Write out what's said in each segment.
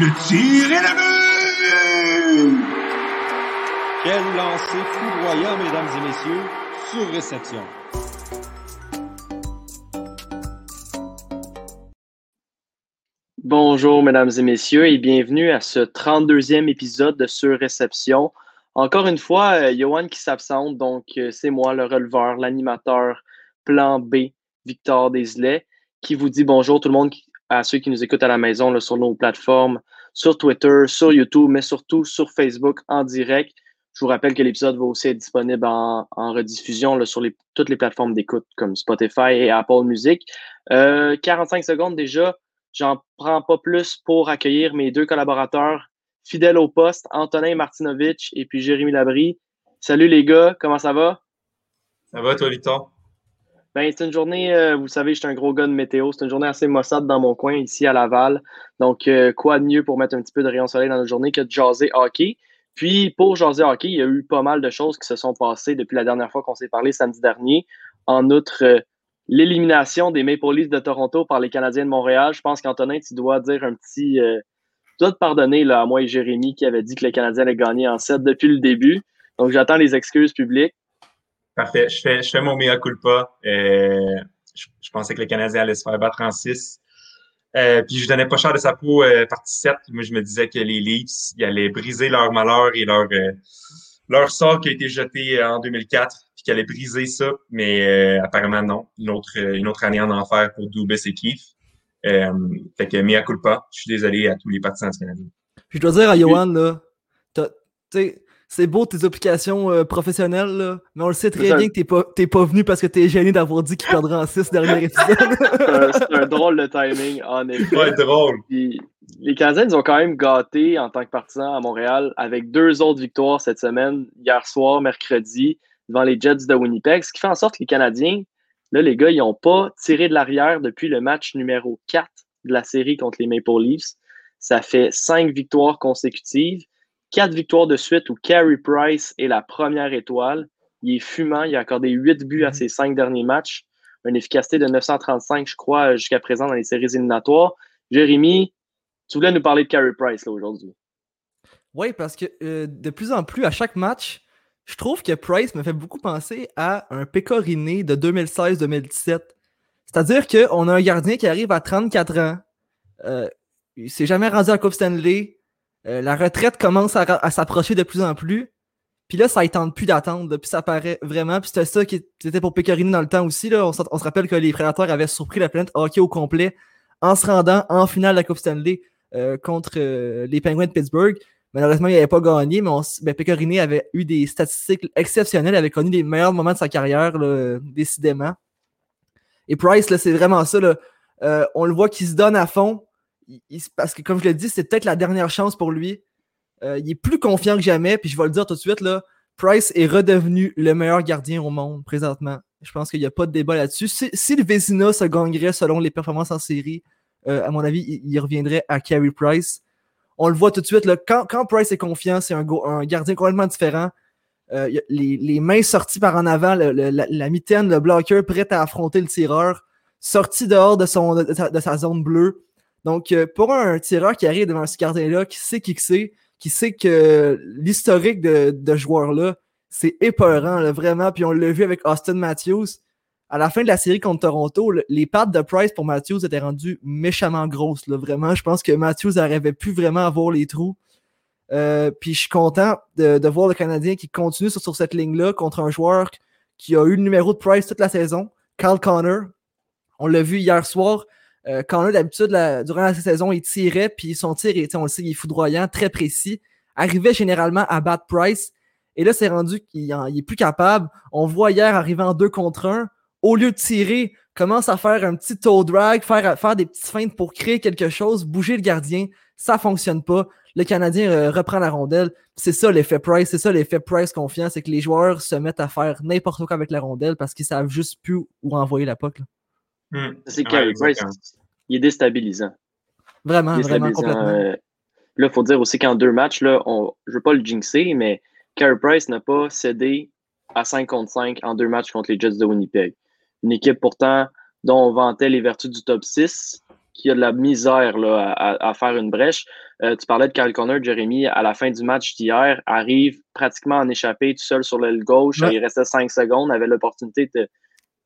Le tir est le but! Quel lancer foudroyant, mesdames et messieurs, sur réception. Bonjour, mesdames et messieurs, et bienvenue à ce 32e épisode de Sur Réception. Encore une fois, euh, Johan qui s'absente, donc euh, c'est moi, le releveur, l'animateur, plan B, Victor Deslay, qui vous dit bonjour tout le monde à ceux qui nous écoutent à la maison sur nos plateformes, sur Twitter, sur YouTube, mais surtout sur Facebook en direct. Je vous rappelle que l'épisode va aussi être disponible en, rediffusion sur toutes les plateformes d'écoute comme Spotify et Apple Music. Euh, 45 secondes déjà. J'en prends pas plus pour accueillir mes deux collaborateurs fidèles au poste, Antonin Martinovitch et puis Jérémy Labry. Salut les gars, comment ça va? Ça va, toi, Victor? Ben, c'est une journée, euh, vous savez, je suis un gros gars de météo. C'est une journée assez maussade dans mon coin, ici à Laval. Donc, euh, quoi de mieux pour mettre un petit peu de rayon soleil dans notre journée que de jaser hockey? Puis, pour jaser hockey, il y a eu pas mal de choses qui se sont passées depuis la dernière fois qu'on s'est parlé samedi dernier. En outre, euh, l'élimination des Maple Leafs de Toronto par les Canadiens de Montréal. Je pense qu'Antonin, tu dois dire un petit. tu dois te pardonner là, à moi et Jérémy qui avait dit que les Canadiens allaient gagner en 7 depuis le début. Donc, j'attends les excuses publiques. Parfait. Je fais, je fais mon mea culpa. Euh, je, pensais que les Canadiens allaient se faire battre en 6. Euh, puis je donnais pas cher de sa peau euh, partie 7. Moi, je me disais que les Leafs ils allaient briser leur malheur et leur, euh, leur sort qui a été jeté en 2004, puis qu'ils allaient briser ça. Mais apparemment, non. Une autre, une autre année en enfer pour Dubis et Keith. fait que mea culpa. Je suis désolé à tous les partisans du Canada. Je dois dire à Johan, là, tu sais, c'est beau tes applications euh, professionnelles, mais on le sait très bien que t'es pas, pas venu parce que t'es gêné d'avoir dit qu'il perdrait en 6 dernier épisode. c'est un drôle de timing, en effet. Ouais, drôle. les Canadiens, ils ont quand même gâté en tant que partisans à Montréal avec deux autres victoires cette semaine, hier soir, mercredi, devant les Jets de Winnipeg, ce qui fait en sorte que les Canadiens, là, les gars, ils n'ont pas tiré de l'arrière depuis le match numéro 4 de la série contre les Maple Leafs. Ça fait cinq victoires consécutives quatre victoires de suite où Carey Price est la première étoile. Il est fumant, il a accordé huit buts à mhm. ses cinq derniers matchs. Une efficacité de 935, je crois, jusqu'à présent dans les séries éliminatoires. Jérémy, tu voulais nous parler de Carey Price aujourd'hui. Oui, parce que euh, de plus en plus, à chaque match, je trouve que Price me fait beaucoup penser à un Pécoriné de 2016-2017. C'est-à-dire qu'on a un gardien qui arrive à 34 ans. Euh, il s'est jamais rendu à la Coupe Stanley. Euh, la retraite commence à, s'approcher de plus en plus. Puis là, ça ne tente plus d'attendre. Puis ça paraît vraiment. Puis c'était ça qui était pour Pecorino dans le temps aussi. Là. On, se rappelle que les Prédateurs avaient surpris la planète hockey au complet en se rendant en finale de la Coupe Stanley euh, contre euh, les Penguins de Pittsburgh. Malheureusement, il n'avait pas gagné, mais on, ben, avait eu des statistiques exceptionnelles, avait connu les meilleurs moments de sa carrière, décidément. Et Price, c'est vraiment ça. on le voit qu'il se donne à fond parce que, comme je l'ai dit, c'est peut-être la dernière chance pour lui. Euh, il est plus confiant que jamais. Puis je vais le dire tout de suite, là, Price est redevenu le meilleur gardien au monde présentement. Je pense qu'il n'y a pas de débat là-dessus. Si, le Vézina se gagnerait selon les performances en série, euh, à mon avis, il, reviendrait à Carey Price. On le voit tout de suite. Là, quand, Price est confiant, c'est un, gardien complètement différent. Euh, les, mains sorties par en avant, la, mitaine, le bloqueur prêt à affronter le tireur, sorti dehors de, son, de sa zone bleue. Donc, euh, pour un tireur qui arrive devant ce gardien-là, qui sait qui c'est, qui sait que l'historique de, de joueur-là, c'est épeurant, vraiment. Puis on l'a vu avec Austin Matthews. À la fin de la série contre Toronto, les pattes de Price pour Matthews étaient rendues méchamment grosses. vraiment, je pense que Matthews n'arrivait plus vraiment à voir les trous. Euh, puis je suis content de, voir le Canadien qui continue sur, sur cette ligne-là contre un joueur qui a eu le numéro de Price toute la saison, Carl Connor. On l'a vu hier soir. Euh, quand on a d'habitude, durant la saison, il tirait, puis son tir, on le sait, il est foudroyant, très précis. Arrivait généralement à bad price. Et là, c'est rendu qu'il est plus capable. On voit hier arriver en deux contre un. Au lieu de tirer, commence à faire un petit toe drag, faire, faire des petites feintes pour créer quelque chose, bouger le gardien. Ça fonctionne pas. Le Canadien euh, reprend la rondelle. C'est ça l'effet Price. C'est ça l'effet Price confiant. C'est que les joueurs se mettent à faire n'importe quoi avec la rondelle parce qu'ils savent juste plus où envoyer la puck. Hmm. C'est Carey Price il est déstabilisant. Vraiment, vraiment, complètement. Euh, là, il faut dire aussi qu'en deux matchs, là, on, je ne veux pas le jinxer, mais Carey Price n'a pas cédé à 5 contre 5 en deux matchs contre les Jets de Winnipeg. Une équipe pourtant dont on vantait les vertus du top 6, qui a de la misère là, à, faire une brèche. Euh, tu parlais de Kyle Connor, Jérémy, à la fin du match d'hier, arrive pratiquement en échappé tout seul sur l'aile gauche. Il restait cinq secondes, avait l'opportunité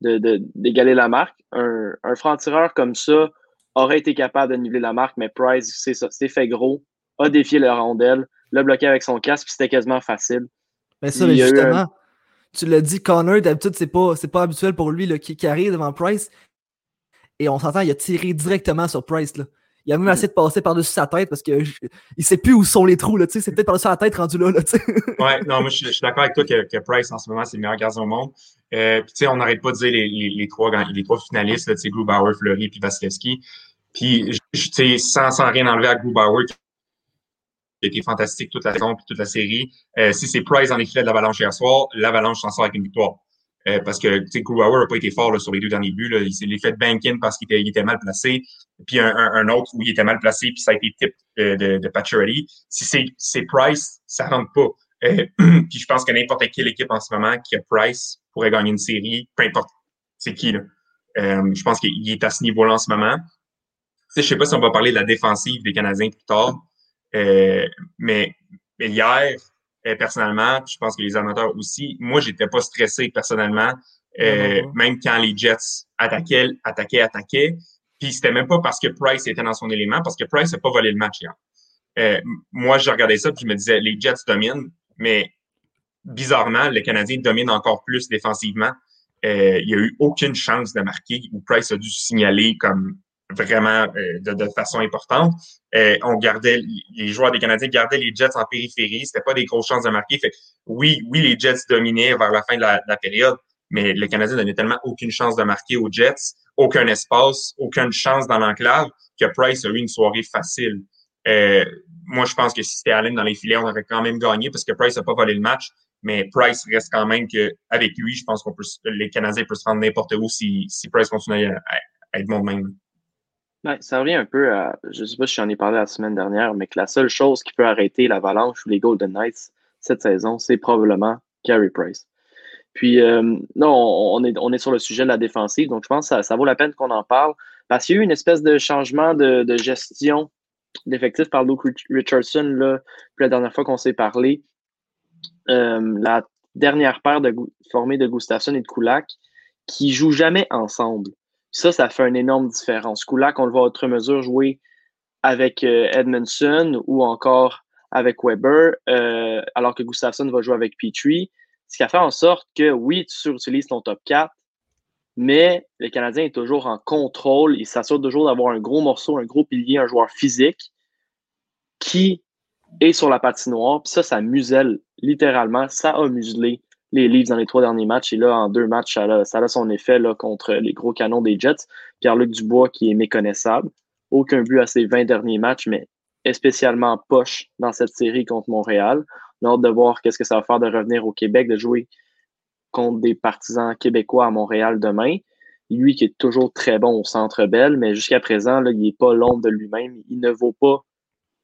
d'égaler de, la marque. Un, un franc-tireur comme ça aurait été capable de niveler la marque, mais Price s'est fait gros, a défié la rondelle, l'a bloqué avec son casque, puis c'était quasiment facile. Mais ça, justement, tu l'as dit, Connor, d'habitude, c'est pas, pas habituel pour lui qui arrive devant Price. Et on s'entend, il a tiré directement sur Price. Là. Il a même mm. essayé de passer par-dessus sa tête parce qu'il ne sait plus où sont les trous. C'est peut-être par-dessus sa tête rendu là. là ouais, non, moi je, suis d'accord avec toi que, Price en ce moment, c'est le meilleur gardien au monde. Euh, puis on n'arrête pas de dire les, les, trois, les trois finalistes, là, Grubauer, Fleury puis Vasilevski. Puis sans, sans rien enlever à Grubauer, qui a été fantastique toute la saison puis toute la série. Euh, si c'est Price dans les filets de l'Avalanche hier soir, l'Avalanche s'en sort avec une victoire. Euh, parce que Grubauer n'a pas été fort là, sur les deux derniers buts. Là. Il s'est fait banking parce qu'il était, il était, mal placé. Puis un, un, autre où il était mal placé, puis ça a été type de, de, de Si c'est Price, ça rentre pas. Euh, puis je pense que n'importe quelle équipe en ce moment qui a Price pourrait gagner une série, peu importe c'est qui. Là. Euh, je pense qu'il est à ce niveau-là en ce moment. Je sais pas si on va parler de la défensive des Canadiens plus tard, euh, mais, mais hier, euh, personnellement, je pense que les amateurs aussi. Moi, j'étais pas stressé personnellement, euh, même quand les Jets attaquaient, attaquaient, attaquaient. Puis c'était même pas parce que Price était dans son élément, parce que Price n'a pas volé le match hier. Euh, moi, je regardais ça, puis je me disais, les Jets dominent, mais bizarrement, les Canadiens dominent encore plus défensivement. il n'y a eu aucune chance de marquer où Price a dû signaler comme vraiment euh, de, façon importante. Euh, on gardait, les joueurs des Canadiens gardaient les Jets en périphérie. C'était pas des grosses chances de marquer. Fait oui, oui, les Jets dominaient vers la fin de la, période, mais les Canadiens n'avaient tellement aucune chance de marquer aux Jets, aucun espace, aucune chance dans l'enclave, que Price a eu une soirée facile. Euh, moi, je pense que si c'était Allen dans les filets, on aurait quand même gagné parce que Price n'a pas volé le match. Mais Price reste quand même que avec lui, je pense qu'on peut les Canadiens peuvent se rendre n'importe où si, si Price continue à, à être de même. Ouais, ça revient un peu à, je sais pas si j'en ai parlé la semaine dernière, mais que la seule chose qui peut arrêter l'Avalanche ou les Golden Knights cette saison, c'est probablement Carey Price. Puis, euh, non, on est, on est sur le sujet de la défensive, donc je pense que ça, vaut la peine qu'on en parle parce qu'il y a eu une espèce de changement de, gestion d'effectifs par Luke Richardson, là, la dernière fois qu'on s'est parlé. Euh, la dernière paire de, formée de Gustafsson et de Kulak qui jouent jamais ensemble. Ça, ça fait une énorme différence. Kulak, on le voit à autre mesure jouer avec euh, Edmondson ou encore avec Weber, euh, alors que Gustafsson va jouer avec Petrie. Ce qui a fait en sorte que, oui, tu surutilises ton top 4, mais le Canadien est toujours en contrôle. Il s'assure toujours d'avoir un gros morceau, un gros pilier, un joueur physique qui est sur la patinoire. Puis ça, ça muselle littéralement. Ça a muselé les livres dans les trois derniers matchs. Et là, en deux matchs, ça a, son effet là, contre les gros canons des Jets. Pierre-Luc Dubois qui est méconnaissable. Aucun but à ses 20 derniers matchs, mais spécialement poche dans cette série contre Montréal. On a hâte de voir qu'est-ce que ça va faire de revenir au Québec, de jouer contre des partisans québécois à Montréal demain. Lui qui est toujours très bon au centre belle, mais jusqu'à présent, là, il n'est pas l'ombre de lui-même. Il ne vaut pas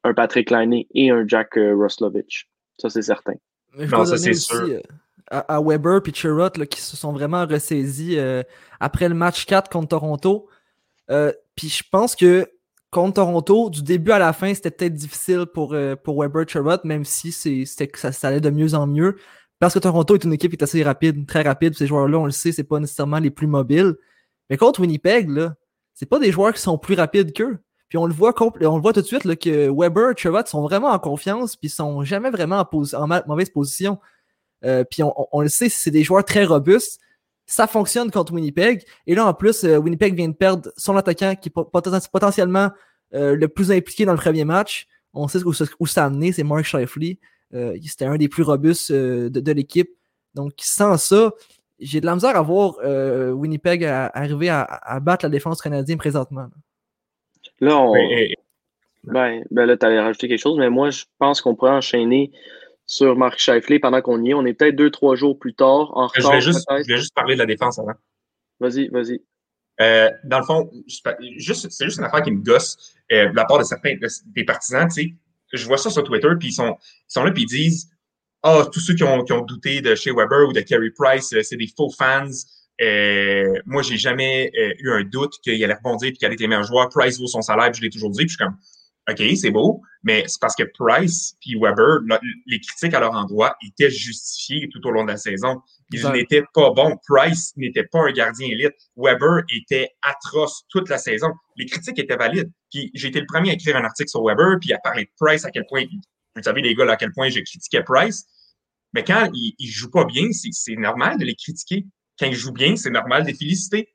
un Patrick Liney et un Jack euh, Roslovich. Ça, c'est certain. non, ça, c'est sûr. Euh, à, Weber et Chirot qui se sont vraiment ressaisis euh, après le match 4 contre Toronto. Euh, puis je pense que contre Toronto, du début à la fin, c'était peut-être difficile pour, euh, pour Weber Chirot, même si c'est, ça, ça allait de mieux en mieux. Parce que Toronto est une équipe qui est assez rapide, très rapide. Ces joueurs-là, on le sait, c'est pas nécessairement les plus mobiles. Mais contre Winnipeg, là, c'est pas des joueurs qui sont plus rapides qu'eux. Puis on le voit, on le voit tout de suite là, que Weber et Chirot sont vraiment en confiance, puis sont jamais vraiment en, en mauvaise position. Euh, puis on, le sait, c'est des joueurs très robustes. Ça fonctionne contre Winnipeg. Et là, en plus, euh, Winnipeg vient de perdre son attaquant qui est potentiellement euh, le plus impliqué dans le premier match. On sait où, où ça a amené, c'est Mark Shifley. C'était un des plus robustes de, l'équipe. Donc, sans ça, j'ai de la misère à voir Winnipeg arriver à, battre la défense canadienne présentement. Là, on... ben, ben, là, tu allais rajouter quelque chose, mais moi, je pense qu'on pourrait enchaîner sur Marc Scheifele pendant qu'on y est. On est peut-être deux, trois jours plus tard. En je, vais juste, je vais juste parler de la défense avant. Vas-y, vas-y. Euh, dans le fond, juste, c'est juste une affaire qui me gosse euh, de la part de certains des partisans. Tu sais, je vois ça sur Twitter, puis ils sont, ils sont là, puis ils disent Ah, tous ceux qui ont, qui ont douté de chez Weber ou de Kerry Price, euh, c'est des faux fans. euh, moi, j'ai jamais eu un doute qu'il allait rebondir et qu'il allait être le meilleur joueur. Price vaut son salaire, puis je l'ai toujours dit. Puis je suis comme, OK, c'est beau, mais c'est parce que Price puis Weber, les critiques à leur endroit étaient justifiées tout au long de la saison. Ils n'étaient pas bons. Price n'était pas un gardien élite. Weber était atroce toute la saison. Les critiques étaient valides. Puis j'ai été le premier à écrire un article sur Weber, puis à parler de Price, à quel point, vous savez les gars, à quel point j'ai critiqué Price. Mais quand ils, ils jouent pas bien, c'est normal de les critiquer. Quand ils jouent bien, c'est normal de les féliciter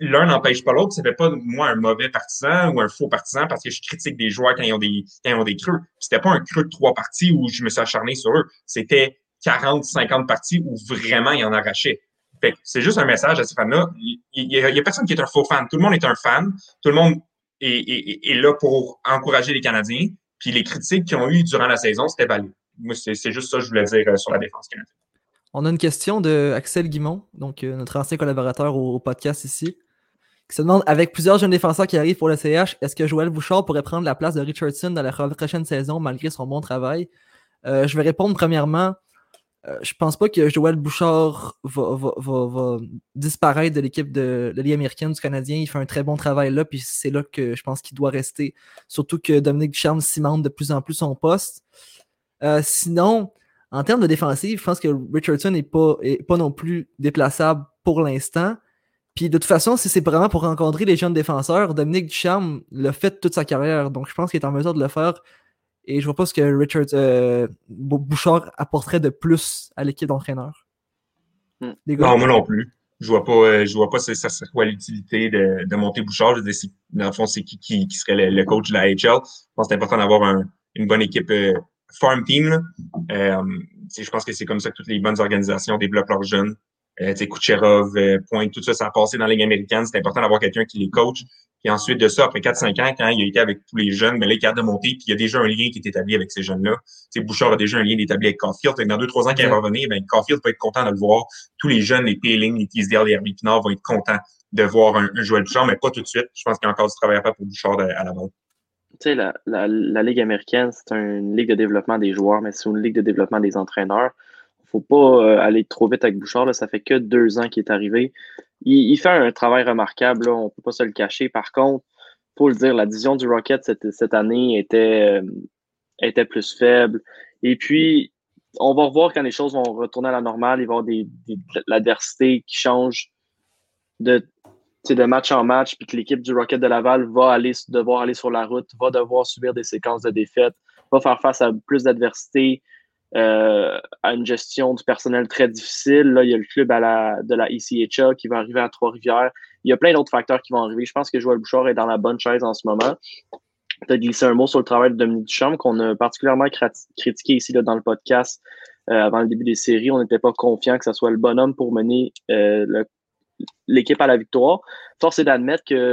l'un n'empêche pas l'autre. Ça fait pas moi un mauvais partisan ou un faux partisan parce que je critique des joueurs quand ils ont des, quand ils ont des creux. C'était pas un creux de trois parties où je me suis acharné sur eux. C'était 40, 50 parties où vraiment ils en arrachaient. Fait c'est juste un message à ces fans-là. Il, y a, personne qui est un faux fan. Tout le monde est un fan. Tout le monde est, est, là pour encourager les Canadiens. Puis les critiques qu'ils ont eues durant la saison, c'était valide. Moi, c'est juste ça que je voulais dire euh, sur la défense canadienne. On a une question de Axel Guimont, donc euh, notre ancien collaborateur au, podcast ici, qui se demande avec plusieurs jeunes défenseurs qui arrivent pour le CH, est-ce que Joël Bouchard pourrait prendre la place de Richardson dans la prochaine saison malgré son bon travail? Euh, Je vais répondre premièrement. Euh, je pense pas que Joël Bouchard va, disparaître de l'équipe de, Ligue américaine du Canadien. Il fait un très bon travail là, puis c'est là que je pense qu'il doit rester. Surtout que Dominique Ducharme cimente de plus en plus son poste. sinon, en termes de défensive, je pense que Richardson n'est pas, pas non plus déplaçable pour l'instant. Puis de toute façon, si c'est vraiment pour rencontrer les jeunes défenseurs, Dominique Ducharme l'a fait toute sa carrière. Donc je pense qu'il est en mesure de le faire. Et je vois pas ce que Richard euh, Bouchard apporterait de plus à l'équipe d'entraîneurs. Hmm. Non, moi non plus. Je vois pas, euh, je vois pas ça serait l'utilité de, de, monter Bouchard. Je veux dire, dans le fond, c'est qui, qui, serait le, coach de la HL. Je pense que c'est important d'avoir une bonne équipe euh, farm team. Euh, je pense que c'est comme ça que toutes les bonnes organisations développent leurs jeunes. Euh, Kucherov, euh, Point, tout ça, ça a passé dans la Ligue américaine. C'est important d'avoir quelqu'un qui les coach. Puis ensuite de ça, après 4-5 ans, quand il a été avec tous les jeunes, ben là, il est de monter, puis il y a déjà un lien qui est établi avec ces jeunes-là. sais, Bouchard a déjà un lien établi avec Caulfield. Dans 2-3 ans, quand il va revenir, ben, Caulfield va être content de le voir. Tous les jeunes, les Peeling, les Teasdale, les Herbie Pinard vont être contents de voir un, un Joël Bouchard, mais pas tout de suite. Je pense qu'il y a encore du travail à faire pour Bouchard à la base la, la, Ligue américaine, c'est une ligue de développement des joueurs, mais c'est une ligue de développement des entraîneurs. faut pas euh, aller trop vite avec Bouchard. Là. Ça fait que deux ans qu'il est arrivé. Il, il, fait un travail remarquable, on peut pas se le cacher. Par contre, faut le dire, la division du Rocket cette, cette année était, euh, était plus faible. Et puis, on va revoir quand les choses vont retourner à la normale. Il va y avoir des l'adversité qui change de de match en match, puis que l'équipe du Rocket de Laval va aller, devoir aller sur la route, va devoir subir des séquences de défaites, va faire face à plus d'adversité, euh, à une gestion du personnel très difficile. Là, il y a le club de la ECHA qui va arriver à Trois-Rivières. Il y a plein d'autres facteurs qui vont arriver. Je pense que Joël Bouchard est dans la bonne chaise en ce moment. As glissé un mot sur le travail de Dominique Duchamp qu'on a particulièrement critiqué ici là, dans le podcast euh, avant le début des séries. On n'était pas confiant que ce soit le bonhomme pour mener euh, le l'équipe à la victoire. Force est d'admettre que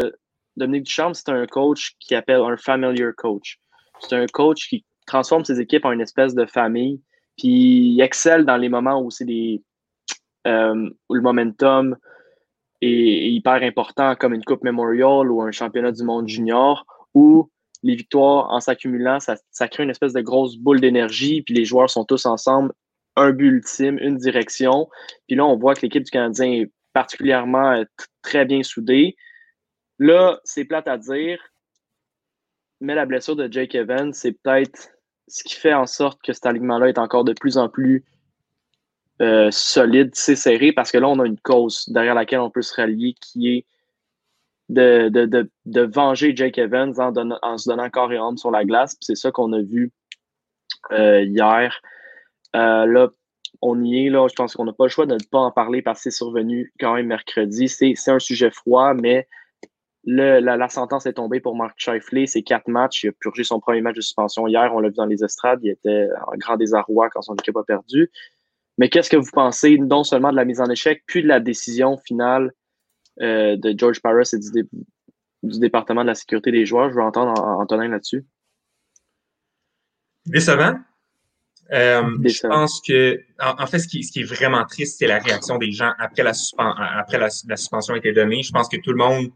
Dominique Duchamp, c'est un coach qui appelle un familiar coach. C'est un coach qui transforme ses équipes en une espèce de famille, puis il excelle dans les moments où c'est des euh, où le momentum est, hyper important, comme une Coupe Memorial ou un championnat du monde junior, où les victoires, en s'accumulant, ça, ça, crée une espèce de grosse boule d'énergie, puis les joueurs sont tous ensemble, un but ultime, une direction. Puis là, on voit que l'équipe du Canadien est particulièrement euh, très bien soudé. Là, c'est plate à dire, mais la blessure de Jake Evans, c'est peut-être ce qui fait en sorte que cet alignement-là est encore de plus en plus euh, solide, c'est serré, parce que là, on a une cause derrière laquelle on peut se rallier qui est de, de, venger Jake Evans en, en, se donnant corps et âme sur la glace. C'est ça qu'on a vu euh, hier. là, on y est, là. Je pense qu'on n'a pas le choix de ne pas en parler parce que c'est survenu quand même mercredi. C'est un sujet froid, mais la, sentence est tombée pour Marc Scheifele. C'est quatre matchs. Il a purgé son premier match de suspension hier. On l'a vu dans les estrades. Il était en grand désarroi quand son équipe a perdu. Mais qu'est-ce que vous pensez non seulement de la mise en échec, puis de la décision finale euh, de George Paris et du, département de la sécurité des joueurs? Je veux entendre Antonin là-dessus. Décevant. Euh, je pense que, en, fait, ce qui, ce qui, est vraiment triste, c'est la réaction des gens après la, après la, suspension a été donnée. Je pense que tout le monde,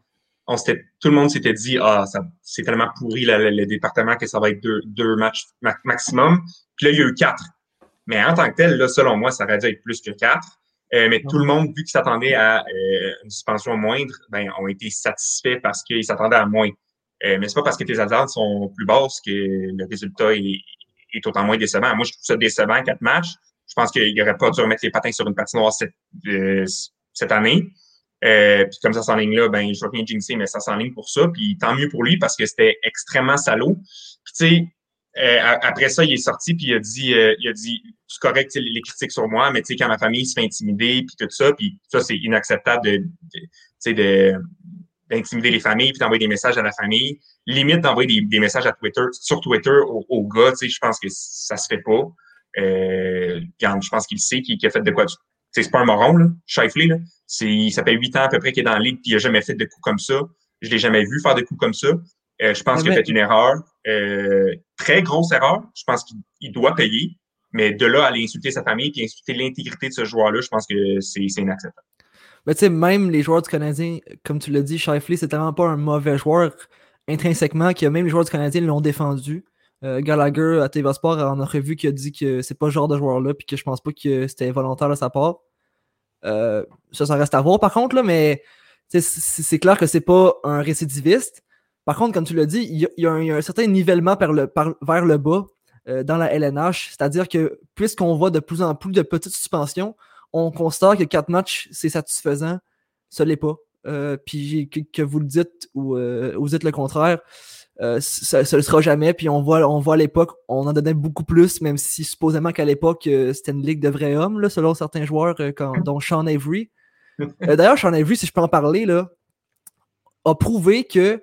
on tout le monde s'était dit, ah, c'est tellement pourri le, département que ça va être deux, deux matchs maximum. Puis là, il y a eu quatre. Mais en tant que tel, là, selon moi, ça aurait dû être plus que quatre. Euh, mais tout le monde, vu qu'ils s'attendaient à euh, une suspension moindre, ben, ont été satisfaits parce qu'ils s'attendaient à moins. Euh, mais c'est pas parce que tes attentes sont plus basses que le résultat est, est autant moins décevant. Moi, je trouve ça décevant, quatre matchs. Je pense qu'il aurait pas dû remettre les patins sur une patinoire cette, euh, cette année. Euh, puis comme ça s'enligne là, ben je vais rien jinxer, mais ça s'enligne pour ça. Puis tant mieux pour lui parce que c'était extrêmement salaud. Puis tu sais, euh, après ça, il est sorti puis il a dit, euh, il a dit, c'est correct les critiques sur moi, mais tu sais quand ma famille se fait intimider puis tout ça, puis ça c'est inacceptable de, de, de d'intimider les familles puis d'envoyer des messages à la famille. Limite d'envoyer des, des, messages à Twitter, sur Twitter aux, aux gars, tu sais, je pense que ça se fait pas. Euh, je pense qu'il sait qu'il a fait de quoi. C'est pas un moron, là, Shifley, là. C'est, ça fait huit ans à peu près qu'il est dans la ligue puis il a jamais fait de coups comme ça. Je l'ai jamais vu faire de coups comme ça. Euh, je pense qu'il a fait une erreur, euh, très grosse erreur. Je pense qu'il doit payer, mais de là à aller insulter sa famille et insulter l'intégrité de ce joueur-là, je pense que c'est inacceptable. Mais tu sais, même les joueurs du Canadien, comme tu l'as dit, Shifley, c'est tellement pas un mauvais joueur intrinsèquement que même les joueurs du Canadien l'ont défendu. Euh, Gallagher à TV Sport en a revu qui a dit que c'est pas ce genre de joueur-là, puis que je pense pas que c'était volontaire de sa part. Euh, ça, ça reste à voir par contre, là, mais c'est clair que c'est pas un récidiviste. Par contre, comme tu l'as dit, il y, a un certain nivellement vers le bas euh, dans la LNH. C'est-à-dire que puisqu'on voit de plus en plus de petites suspensions, on constate que quatre matchs, c'est satisfaisant. Ce n'est pas. Euh, puis que, vous le dites ou euh, vous dites le contraire, euh, ça ne le sera jamais. Puis on voit, on voit à l'époque, on en donnait beaucoup plus, même si supposément qu'à l'époque, euh, c'était une ligue de vrais hommes, là, selon certains joueurs, euh, quand, dont Sean Avery. D'ailleurs, Sean Avery, si je peux en parler, a prouvé que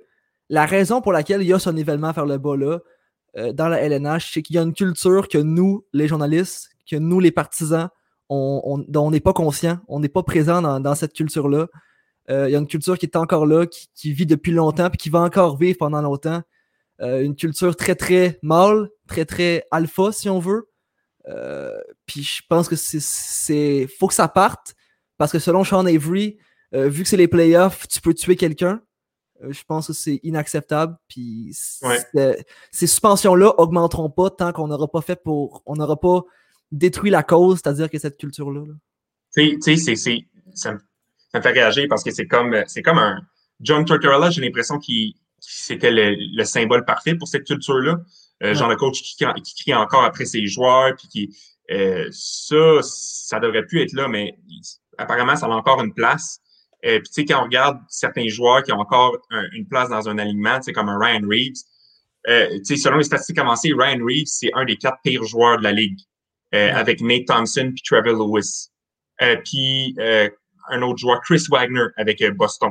la raison pour laquelle il y a ce nivellement vers le bas dans la LNH, c'est qu'il y a une culture que nous, les journalistes, que nous, les partisans, on, on, dont on n'est pas conscient, on n'est pas présent dans, dans cette culture-là. Euh, il y a une culture qui est encore là, qui, qui vit depuis longtemps, puis qui va encore vivre pendant longtemps. Euh, une culture très, très mâle, très, très alpha, si on veut. Euh, puis je pense que c'est. faut que ça parte, parce que selon Sean Avery, vu que c'est les playoffs, tu peux tuer quelqu'un. je pense que c'est inacceptable. Puis ouais. ces suspensions-là augmenteront pas tant qu'on n'aura pas fait pour. On n'aura pas détruit la cause, c'est-à-dire que cette culture-là. Tu sais, ça me fait réagir parce que c'est comme comme un John Tortorella, j'ai l'impression qu'il c'était le, le, symbole parfait pour cette culture-là. Euh, ouais. Genre le coach qui, qui, crie encore après ses joueurs, puis qui euh, ça, ça devrait plus être là, mais apparemment ça a encore une place. Euh, puis tu sais quand on regarde certains joueurs qui ont encore un, une place dans un alignement, tu sais comme un Ryan Reeves. Euh, tu sais selon les statistiques avancées, Ryan Reeves c'est un des quatre pires joueurs de la ligue. Avec Nate Thompson puis Trevor Lewis. puis un autre joueur, Chris Wagner, avec euh, Boston.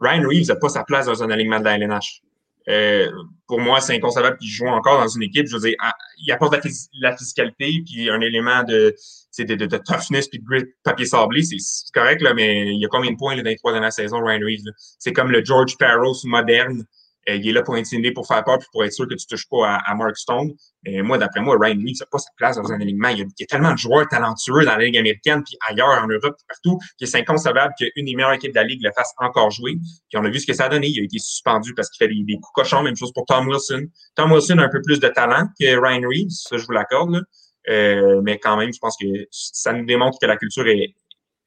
Ryan Reeves n'a pas sa place dans un alignement de la LNH. Euh, pour moi, c'est inconcevable qu'il joue encore dans une équipe. Je veux dire, il apporte la, phys la physicalité, puis un élément de, de, de, de toughness, puis de grit, papier sablé. C'est correct, là, mais il y a combien de points là, dans les trois dernières saisons, Ryan Reeves? C'est comme le George Parros moderne. Euh, il est là pour intimider, pour faire peur, puis pour être sûr que tu touches pas à, Mark Stone. Et moi, d'après moi, Ryan Reeves n'a pas sa place dans un alignement. Il y, a, tellement de joueurs talentueux dans la Ligue américaine, puis ailleurs, en Europe, partout, que c'est inconcevable qu'une des meilleures équipes de la Ligue le fasse encore jouer. Puis on a vu ce que ça a donné. Il a été suspendu parce qu'il fait des, coups cochons. Même chose pour Tom Wilson. Tom Wilson a un peu plus de talent que Ryan Reeves, ça, je vous l'accorde. Euh, mais quand même, je pense que ça nous démontre que la culture est,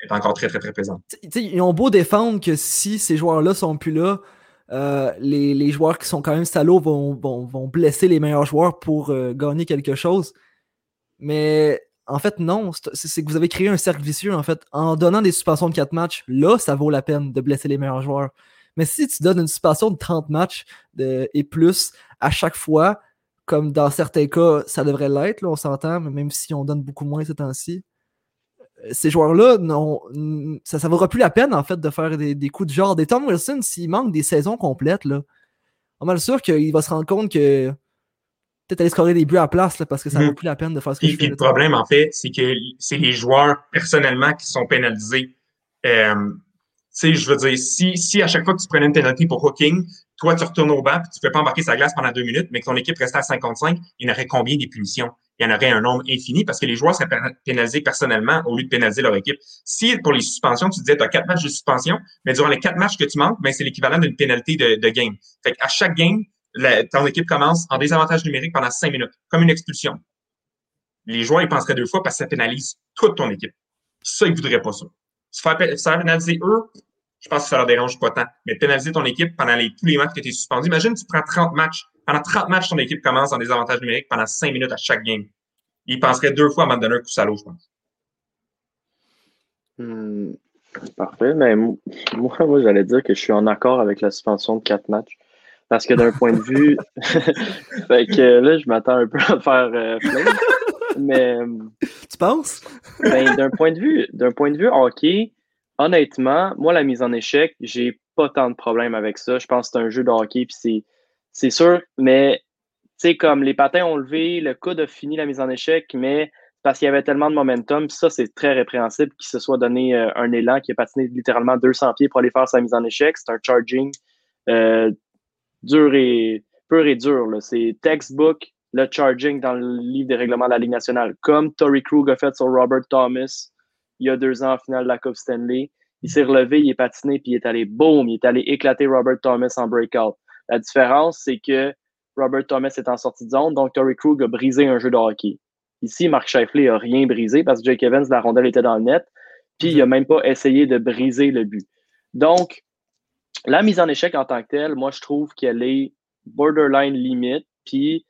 est encore très, très, très présente. T'sais, ils ont beau défendre que si ces joueurs-là sont plus là, euh, les, joueurs qui sont quand même salauds vont, blesser les meilleurs joueurs pour euh, gagner quelque chose. Mais en fait, non. C'est que vous avez créé un cercle vicieux, en fait. En donnant des suspensions de 4 matchs, là, ça vaut la peine de blesser les meilleurs joueurs. Mais si tu donnes une suspension de 30 matchs et plus à chaque fois, comme dans certains cas, ça devrait l'être, on s'entend, même si on donne beaucoup moins ces temps-ci, ces joueurs-là, ça ne vaudra plus la peine, en fait, de faire des, des, coups de genre. Des Tom Wilson, s'il manque des saisons complètes, là, on est sûr qu'il va se rendre compte que peut-être aller scorer des buts à place, là, parce que ça ne mmh. vaut plus la peine de faire ce que et, je fais. le problème, en fait, c'est que c'est les joueurs, personnellement, qui sont pénalisés. Euh, tu sais, je veux dire, si, si à chaque fois que tu prenais une pénalité pour hooking, toi, tu retournes au banc, puis tu peux pas embarquer sa glace pendant deux minutes, mais que ton équipe restait à 55, il y en aurait combien des punitions? Il y en aurait un nombre infini parce que les joueurs seraient pénalisés personnellement au lieu de pénaliser leur équipe. Si pour les suspensions, tu disais tu as quatre matchs de suspension, mais durant les quatre matchs que tu manques, ben, c'est l'équivalent d'une pénalité de, de, game. Fait à chaque game, la, ton équipe commence en désavantage numérique pendant cinq minutes, comme une expulsion. Les joueurs, ils penseraient deux fois parce que ça pénalise toute ton équipe. Ça, ils voudraient pas ça. Se faire, se faire pénaliser eux, je pense que ça leur dérange pas tant. Mais pénaliser ton équipe pendant les, tous les matchs que tu es suspendu. Imagine, tu prends 30 matchs. Pendant 30 matchs, ton équipe commence en désavantage numérique pendant 5 minutes à chaque game. Ils penseraient deux fois avant de donner un coup salaud, je pense. Hmm, parfait. Mais moi, moi j'allais dire que je suis en accord avec la suspension de 4 matchs. Parce que d'un point de vue. fait que là, je m'attends un peu à faire euh, Mais. Tu penses? ben, d'un point de vue, d'un point de vue hockey, honnêtement, moi, la mise en échec, j'ai pas tant de problèmes avec ça. Je pense que c'est un jeu de hockey, puis c'est sûr, mais tu sais, comme les patins ont levé, le coude a fini la mise en échec, mais parce qu'il y avait tellement de momentum, ça, c'est très répréhensible qu'il se soit donné euh, un élan, qui a patiné littéralement 200 pieds pour aller faire sa mise en échec. C'est un charging euh, dur et pur et dur. C'est textbook, le charging dans le livre des règlements de la Ligue nationale, comme Tory Krug a fait sur Robert Thomas il y a deux ans en finale de la Coupe Stanley. Il s'est relevé, il est patiné, puis il est allé boum, il est allé éclater Robert Thomas en breakout. La différence, c'est que Robert Thomas est en sortie de zone, donc Tory Krug a brisé un jeu de hockey. Ici, Mark Shifley a rien brisé parce que Jake Evans, la rondelle était dans le net, puis il n'a même pas essayé de briser le but. Donc, la mise en échec en tant que telle, moi, je trouve qu'elle est borderline limite, puis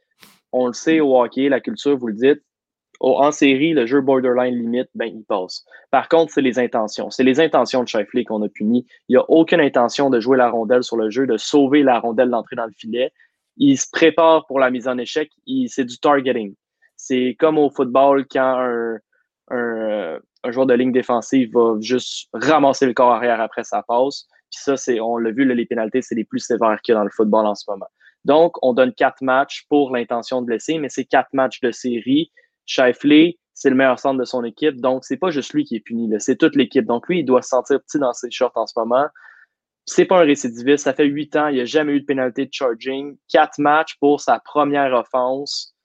on le sait au hockey, la culture, vous le dites, en série, le jeu borderline limite, ben, il passe. Par contre, c'est les intentions. C'est les intentions de Shifley qu'on a puni. Il n'y a aucune intention de jouer la rondelle sur le jeu, de sauver la rondelle d'entrée dans le filet. Il se prépare pour la mise en échec. C'est du targeting. C'est comme au football quand un, un, un, joueur de ligne défensive va juste ramasser le corps arrière après sa passe. Puis ça, on l'a vu, les pénalités, c'est les plus sévères qu'il y a dans le football en ce moment. Donc, on donne quatre matchs pour l'intention de blesser, mais c'est quatre matchs de série Shifley, c'est le meilleur centre de son équipe. Donc, c'est pas juste lui qui est puni, c'est toute l'équipe. Donc, lui, il doit se sentir petit dans ses shorts en ce moment. C'est pas un récidiviste. Ça fait huit ans. Il n'a jamais eu de pénalité de charging. Quatre matchs pour sa première offense,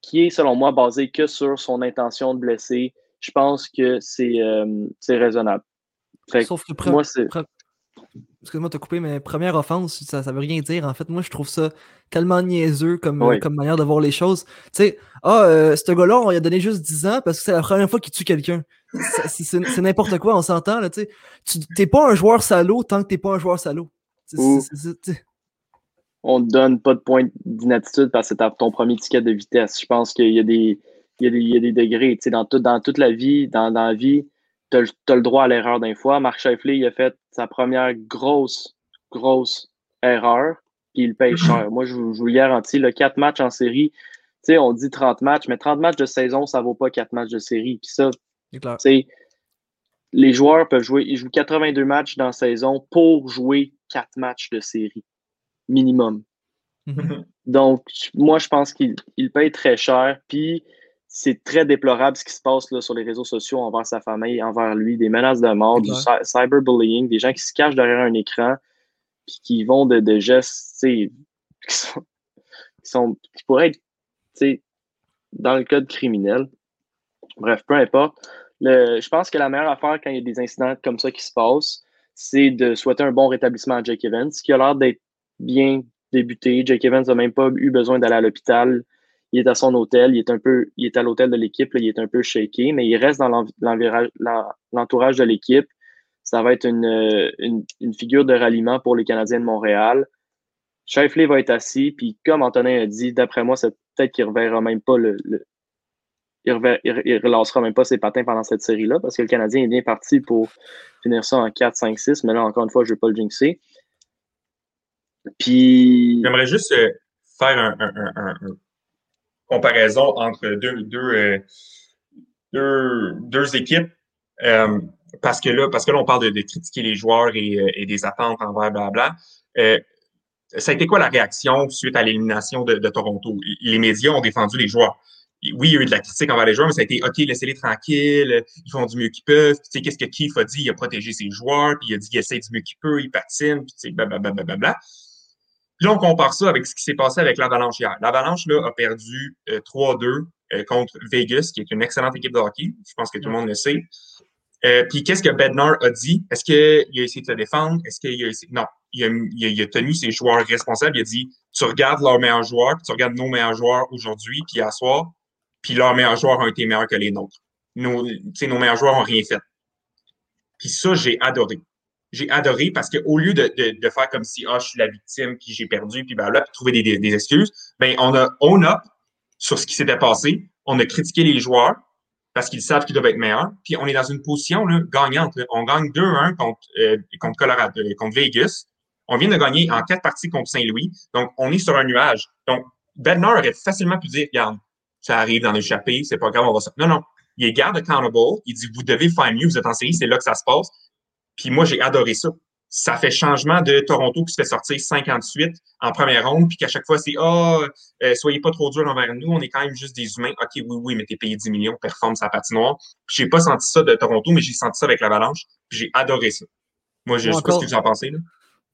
qui est, selon moi, basée que sur son intention de blesser. Je pense que c'est euh, raisonnable. Sauf que moi, c'est excuse-moi de coupé, mais première offense, ça, ça veut rien dire. En fait, moi, je trouve ça tellement niaiseux comme, euh, comme manière de voir les choses. Tu sais, ah, euh, ce gars-là, on lui a donné juste 10 ans parce que c'est la première fois qu'il tue quelqu'un. C'est n'importe quoi, on s'entend, là, tu sais. T'es pas un joueur salaud tant que t'es pas un joueur salaud. on te donne pas de point d'inaptitude parce que c'est ton premier ticket de vitesse. Je pense qu'il y a des, il y a des, il y a des degrés, tu sais, dans, tout, dans toute la vie, dans, dans la vie, tu as, le droit à l'erreur d'un fois. Marc Sheffley, il a fait sa première grosse, grosse erreur, puis il paye cher. Moi, je, vous garantis, le 4 matchs en série, tu sais, on dit 30 matchs, mais 30 matchs de saison, ça vaut pas 4 matchs de série. Puis ça, tu sais, les joueurs peuvent jouer, ils jouent 82 matchs dans la saison pour jouer 4 matchs de série, minimum. Mhm. Donc, moi, je pense qu'il paye très cher. Puis, c'est très déplorable ce qui se passe là, sur les réseaux sociaux envers sa famille, envers lui, des menaces de mort, du cyberbullying, des gens qui se cachent derrière un écran, puis qui vont de, de gestes qui, sont, qui, sont, qui pourraient être dans le code criminel. Bref, peu importe. Le, je pense que la meilleure affaire quand il y a des incidents comme ça qui se passent, c'est de souhaiter un bon rétablissement à Jake Evans, qui a l'air d'être bien débuté. Jake Evans n'a même pas eu besoin d'aller à l'hôpital il est à son hôtel, il est un peu, il est à l'hôtel de l'équipe, il est un peu shaké, mais il reste dans l'entourage de l'équipe. Ça va être une, une, figure de ralliement pour les Canadiens de Montréal. Shifley va être assis, puis comme Antonin a dit, d'après moi, c'est peut-être qu'il ne reverra même pas le, il, relancera même pas ses patins pendant cette série-là, parce que le Canadien est bien parti pour finir ça en 4, 5, 6, mais là, encore une fois, je ne vais pas le jinxer. Puis. J'aimerais juste euh, faire un, comparaison entre deux, deux, euh, deux, équipes. Euh, parce que là, parce que là, on parle de, critiquer les joueurs et, euh, des attentes envers blabla. Euh, ça a été quoi la réaction suite à l'élimination de, Toronto? Les médias ont défendu les joueurs. Oui, il y a eu de la critique envers les joueurs, mais ça a été OK, laissez-les tranquilles, ils font du mieux qu'ils peuvent. Tu sais, qu'est-ce que Keith a dit? Il a protégé ses joueurs, puis il a dit qu'il essaie du mieux qu'il peut, il patine, puis tu sais, blablabla. Puis là, on compare ça avec ce qui s'est passé avec l'Avalanche hier. L'Avalanche là, a perdu 3-2 euh, euh, contre Vegas, qui est une excellente équipe de hockey. Je pense que tout le monde le sait. Euh, puis qu'est-ce que Bednar a dit? Est-ce qu'il a essayé de se défendre? Est-ce qu'il a essayé... Non. Il a, il, a, tenu ses joueurs responsables. Il a dit Tu regardes leurs meilleurs joueurs, puis tu regardes nos meilleurs joueurs aujourd'hui, puis à soir, puis leurs meilleurs joueurs ont été meilleurs que les nôtres. nos, nos meilleurs joueurs n'ont rien fait. Puis ça, j'ai adoré. J'ai adoré parce qu'au lieu de, de, de, faire comme si ah, je suis la victime, puis j'ai perdu, puis ben là, puis trouver des, des, excuses, ben on a own up sur ce qui s'était passé. On a critiqué les joueurs parce qu'ils savent qu'ils doivent être meilleurs. Puis on est dans une position là, gagnante. On gagne 2-1 contre, euh, contre Colorado, euh, contre Vegas. On vient de gagner en quatre parties contre Saint-Louis. Donc, on est sur un nuage. Donc, Bednar aurait facilement pu dire, regarde, ça arrive dans l'échappée, c'est pas grave, on va ça. Non, non. Il est garde accountable. Il dit, vous devez faire mieux, vous êtes en série, c'est là que ça se passe. Puis moi, j'ai adoré ça. Ça fait changement de Toronto qui se fait sortir 58 en première ronde, puis qu'à chaque fois, c'est Ah, oh, soyez pas trop dur envers nous, on est quand même juste des humains. OK, oui, oui, mais t'es payé 10 millions, performe sa patinoire. J'ai pas senti ça de Toronto, mais j'ai senti ça avec l'Avalanche. J'ai adoré ça. Moi, je, sais pas ce que vous en pensez. Là.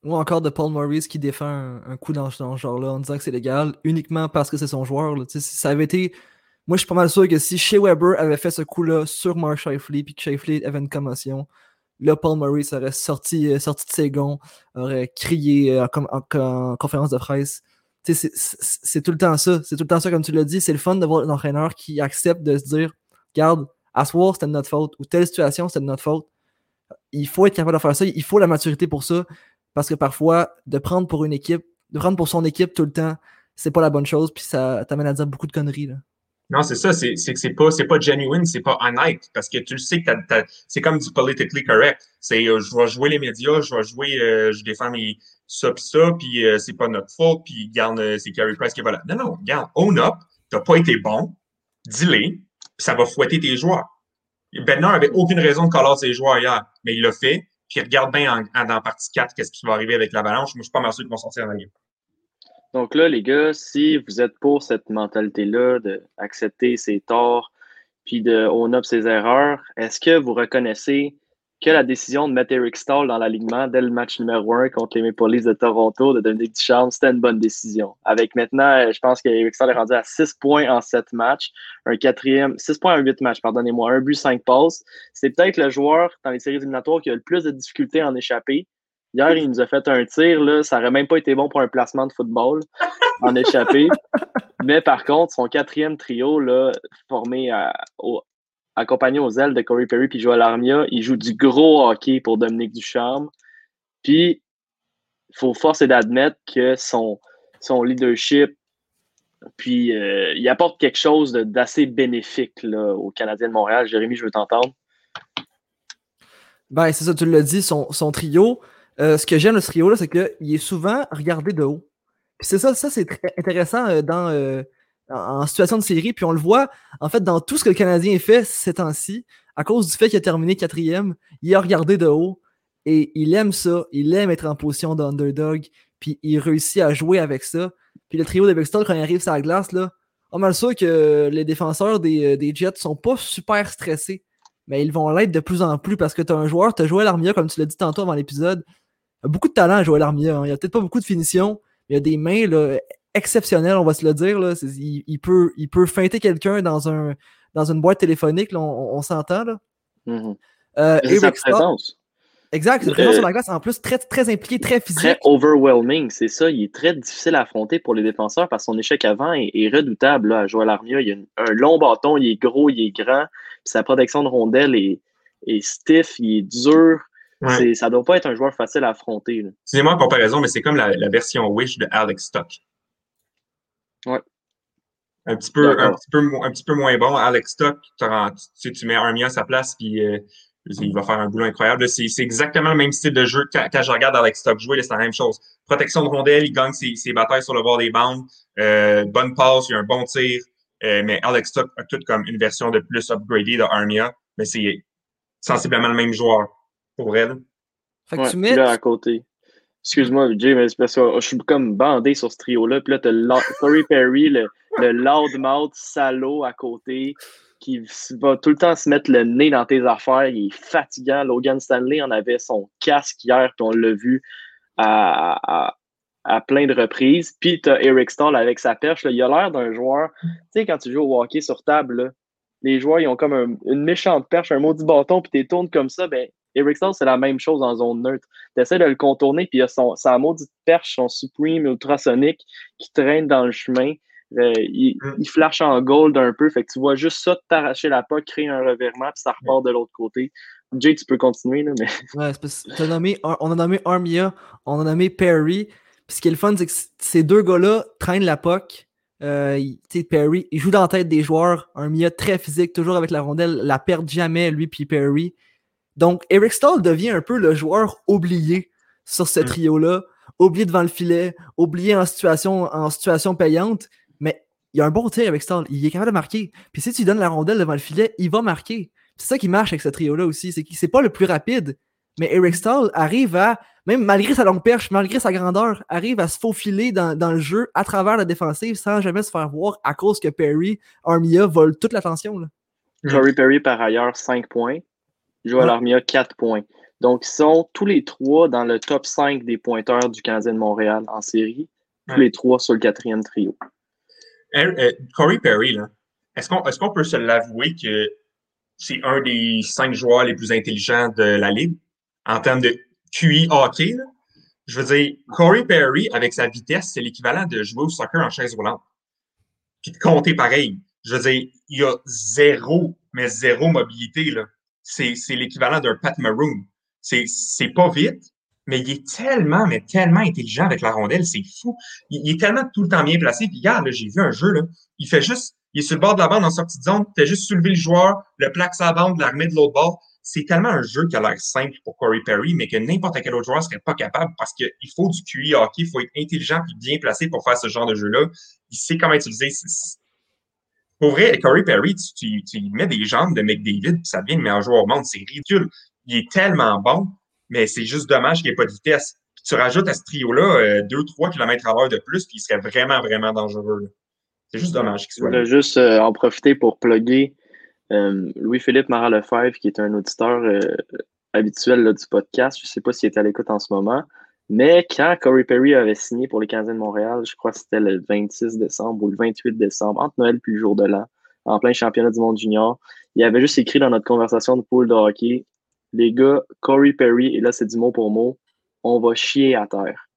Ou encore de Paul Maurice qui défend un, coup dans, ce genre-là en disant que c'est légal uniquement parce que c'est son joueur. Là. Ça avait été. Moi, je suis pas mal sûr que si Shea Weber avait fait ce coup-là sur Mark Shifley puis que Shifley avait une commotion, là, Paul Maurice aurait sorti, euh, sorti de ses gonds, aurait crié euh, en, conférence de presse. C'est tout le temps ça. C'est tout le temps ça, comme tu l'as dit. C'est le fun de voir un entraîneur qui accepte de se dire Regarde, à ce soir, c'était de notre faute, ou telle situation, c'était de notre faute. Il faut être capable de faire ça. Il faut la maturité pour ça. Parce que parfois, de prendre pour une équipe, de prendre pour son équipe tout le temps, c'est pas la bonne chose, puis ça t'amène à dire beaucoup de conneries. Là. Non, c'est ça, c'est que c'est pas, pas genuine, c'est pas honnête, parce que tu sais que c'est comme du politically correct. C'est euh, je vais jouer les médias, je vais jouer, euh, je défends mes ça pis ça, puis euh, c'est pas notre faute, puis garde, c'est Carey Price qui va là. Non, non, regarde, own up, t'as pas été bon, dis-le, puis ça va fouetter tes joueurs. Bernard avait aucune raison de coller ses joueurs hier, mais il l'a fait, puis regarde bien en, dans partie 4 qu'est-ce qui va arriver avec l'avalanche. Moi, je suis pas mal sûr qu'ils vont sortir en game. Donc là, les gars, si vous êtes pour cette mentalité-là d'accepter ses torts puis de own up ses erreurs, est-ce que vous reconnaissez que la décision de mettre Eric Stahl dans l'alignement dès le match numéro 1 contre les Maple Leafs de Toronto de Dominique Ducharme, c'était une bonne décision? Avec maintenant, je pense qu'Eric Stahl est rendu à 6 points en 7 matchs, un quatrième, 6 points en 8 matchs, pardonnez-moi, un but, 5 passes. C'est peut-être le joueur dans les séries éliminatoires qui a le plus de difficultés à en échapper. Hier, il nous a fait un tir, là, ça n'aurait même pas été bon pour un placement de football en échappé. Mais par contre, son quatrième trio, là, formé à, au, accompagné aux ailes de Corey Perry puis Joel Armia. Il joue du gros hockey pour Dominique Ducharme. Puis, il faut forcer d'admettre que son, son leadership, puis euh, il apporte quelque chose d'assez bénéfique là, aux Canadiens de Montréal. Jérémy, je veux t'entendre. Ben, c'est ça, tu l'as dit, son, trio. Euh, ce que j'aime de ce trio-là, c'est qu'il est souvent regardé de haut. Puis c'est ça, ça c'est très intéressant euh, dans, en, situation de série. Puis on le voit, en fait, dans tout ce que le Canadien fait ces temps-ci, à cause du fait qu'il a terminé quatrième, il a regardé de haut et il aime ça. Il aime être en position d'underdog. Puis il réussit à jouer avec ça. Puis le trio de Bexton, quand il arrive sur la glace, là, on mal sûr que les défenseurs des, des Jets sont pas super stressés. Mais ils vont l'être de plus en plus parce que tu as un joueur, tu as joué à l'armia, comme tu l'as dit tantôt avant l'épisode. A beaucoup de talent à jouer à l'armia. Hein. Il n'y a peut-être pas beaucoup de finition, mais il a des mains là, exceptionnel, on va se le dire. Là. Il, peut, il peut feinter quelqu'un dans, un, dans une boîte téléphonique, on, s'entend. là. Euh, sa présence. Exact, c'est présence sur la glace, en plus très, très impliqué, très physique. Très overwhelming, c'est ça. Il est très difficile à affronter pour les défenseurs parce que son échec avant est, redoutable là, à jouer à l'armia. Il a un long bâton, il est gros, il est grand, sa protection de rondelle est, est stiff, il est dur. Ça ne doit pas être un joueur facile à affronter. Excusez-moi en comparaison, mais c'est comme la, la, version Wish de Alex Stock. Ouais. Un petit, peu, un, petit peu, un petit peu moins bon. Alex Stock, tu, tu mets Armia à sa place, puis euh, il va faire un boulot incroyable. C'est exactement le même style de jeu. Quand, quand je regarde Alex Stock jouer, c'est la même chose. Protection de rondelle, il gagne ses, ses batailles sur le bord des bandes. Euh, bonne passe, il a un bon tir. Euh, mais Alex Stock a tout comme une version de plus upgradée de Armia. Mais c'est sensiblement le même joueur pour elle. Fait que tu mets... Là, à côté. Excuse-moi, Jay, mais c'est parce que je suis comme bandé sur ce trio-là. Puis là, t'as Corey Perry, le, le loudmouth salaud à côté, qui va tout le temps se mettre le nez dans tes affaires. Il est fatigant. Logan Stanley en avait son casque hier, puis on l'a vu à, à, plein de reprises. Puis t'as Eric Stahl avec sa perche. Là. Il a l'air d'un joueur. Tu sais, quand tu joues au hockey sur table, les joueurs, ils ont comme une méchante perche, un maudit bâton, puis tu tournes comme ça. Ben, Eric Stahl, c'est la même chose en zone neutre. Tu essaies de le contourner, puis il y a son, sa maudite perche, son Supreme ultrasonique qui traîne dans le chemin. Euh, il, Mm. il flash en gold un peu. Fait que tu vois juste ça, t'arracher la POC, créer un revirement, puis ça repart de l'autre côté. Jay, tu peux continuer, là, mais Ouais, c'est parce que nommé, on a nommé Armia, on a nommé Perry. Puis ce qui est le fun, c'est que ces deux gars-là traînent la POC. Euh, il- tu sais, Perry, il joue dans la tête des joueurs. Armia très physique, toujours avec la rondelle, la perd jamais, lui puis Perry. Donc, Eric Stahl devient un peu le joueur oublié sur ce Mm. trio-là. Oublié devant le filet, oublié en situation, en situation payante. Mais il a un bon tir avec Stahl. Il est capable de marquer. Puis si tu lui donnes la rondelle devant le filet, il va marquer. C'est ça qui marche avec ce trio-là aussi. C'est qu'il c'est pas le plus rapide. Mais Eric Stahl arrive à, même malgré sa longue perche, malgré sa grandeur, arrive à se faufiler dans, dans le jeu à travers la défensive sans jamais se faire voir à cause que Perry, Armia vole toute l'attention. Corey Perry, par ailleurs, 5 points. Ouais. Armia, 4 points. Donc, ils sont tous les trois dans le top 5 des pointeurs du Canadien de Montréal en série. Tous Ouais. les trois sur le quatrième trio. Euh, euh, Corey Perry, là, est-ce qu'on est peut se l'avouer que c'est un des cinq joueurs les plus intelligents de la Ligue en termes de QI hockey? Là? Je veux dire, Corey Perry, avec sa vitesse, c'est l'équivalent de jouer au soccer en chaise roulante. Puis de compter pareil. Je veux dire, il y a zéro, mais zéro mobilité. là. C'est c'est l'équivalent d'un Pat Maroon. C'est c'est pas vite, mais il est tellement, mais tellement intelligent avec la rondelle, c'est fou. Il, est tellement tout le temps bien placé. Puis regarde, j'ai vu un jeu, là, il fait juste, il est sur le bord de la bande en sortie de zone, fait juste soulever le joueur, le plaque sa bande, la remet de l'autre bord. C'est tellement un jeu qui a l'air simple pour Corey Perry, mais que n'importe quel autre joueur serait pas capable parce qu'il faut du QI hockey, il faut être intelligent et bien placé pour faire ce genre de jeu-là. Il sait comment utiliser. Pour vrai, Corey Perry, tu, tu, tu mets des jambes de McDavid, puis ça devient le meilleur joueur au monde. C'est ridicule. Il est tellement bon, mais c'est juste dommage qu'il n'y ait pas de vitesse. Puis tu rajoutes à ce trio-là 2-3 km à l'heure de plus, puis il serait vraiment, vraiment dangereux. là. C'est juste dommage qu'il Je soit là. voulais juste euh, en profiter pour plugger euh, Louis-Philippe Marat-Lefebvre, qui est un auditeur euh, habituel là, du podcast. Je ne sais pas s'il est à l'écoute en ce moment. Mais quand Corey Perry avait signé pour les Canadiens de Montréal, je crois que c'était le 26 décembre ou le 28 décembre, entre Noël et le jour de l'an, en plein championnat du monde junior, il avait juste écrit dans notre conversation de pool de hockey Les gars, Corey Perry, et là c'est du mot pour mot, on va chier à terre.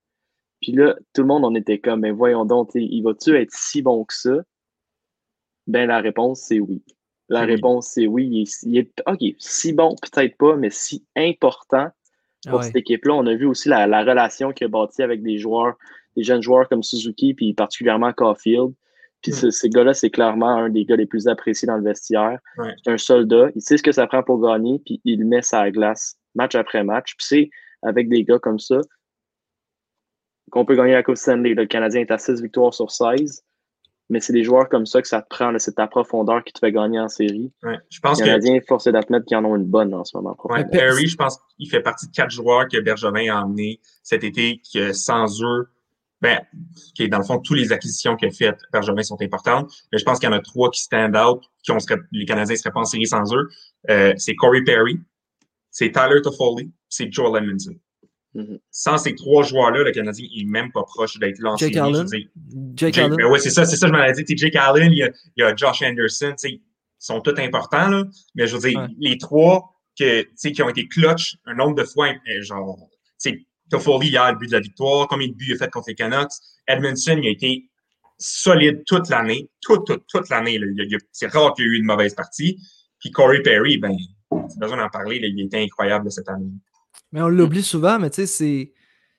Puis là, tout le monde, on était comme, mais voyons donc, il va-tu être si bon que ça? Ben, la réponse, c'est oui. La Oui. réponse, c'est oui. Il est, il est- OK, si bon, peut-être pas, mais si important pour Ouais. cette équipe-là. On a vu aussi la, la relation qu'il a bâtie avec des joueurs, des jeunes joueurs comme Suzuki, puis particulièrement Caulfield. Puis Mm. ce- ces gars-là, c'est clairement un des gars les plus appréciés dans le vestiaire. Ouais. C'est un soldat. Il sait ce que ça prend pour gagner, puis il met sur la glace, match après match. Puis c'est avec des gars comme ça qu'on peut gagner la Coupe Stanley. Le Canadien est à 6 victoires sur 16. Mais c'est des joueurs comme ça que ça te prend, là, c'est ta profondeur qui te fait gagner en série. Ouais. Je pense Les que Canadiens, forcé d'admettre qu'ils en ont une bonne en ce moment. Ouais. Perry, je pense qu'il fait partie de quatre joueurs que Bergevin a emmenés cet été, que sans eux, ben, qui dans le fond, toutes les acquisitions qu'il a faites, Bergevin sont importantes. Mais je pense qu'il y en a trois qui stand out, qui on serait, les Canadiens ne seraient pas en série sans eux. Euh, c'est Corey Perry, c'est Tyler Toffoli, c'est Joel Edmondson. Mhm. Sans ces trois joueurs-là, le Canadien est même pas proche d'être en Jake Allen. veux dire, Jake Jake- Allen? ben ouais, c'est ça, c'est ça, je m'en ai dit. Jake Allen, il y a, il y a Josh Anderson, ils sont tous importants, là. Mais je veux dire, Ouais. les trois que, qui ont été clutch un nombre de fois, euh, genre, Toffoli, hier, le but de la victoire, combien de buts il a fait contre les Canucks? Edmondson, il a été solide toute l'année, toute, toute, toute l'année. Il a- il a- C'est rare qu'il y ait eu une mauvaise partie. Puis Corey Perry, ben, c'est besoin d'en parler, là, il était incroyable cette année. Mais on l'oublie souvent, mais tu sais, c'est.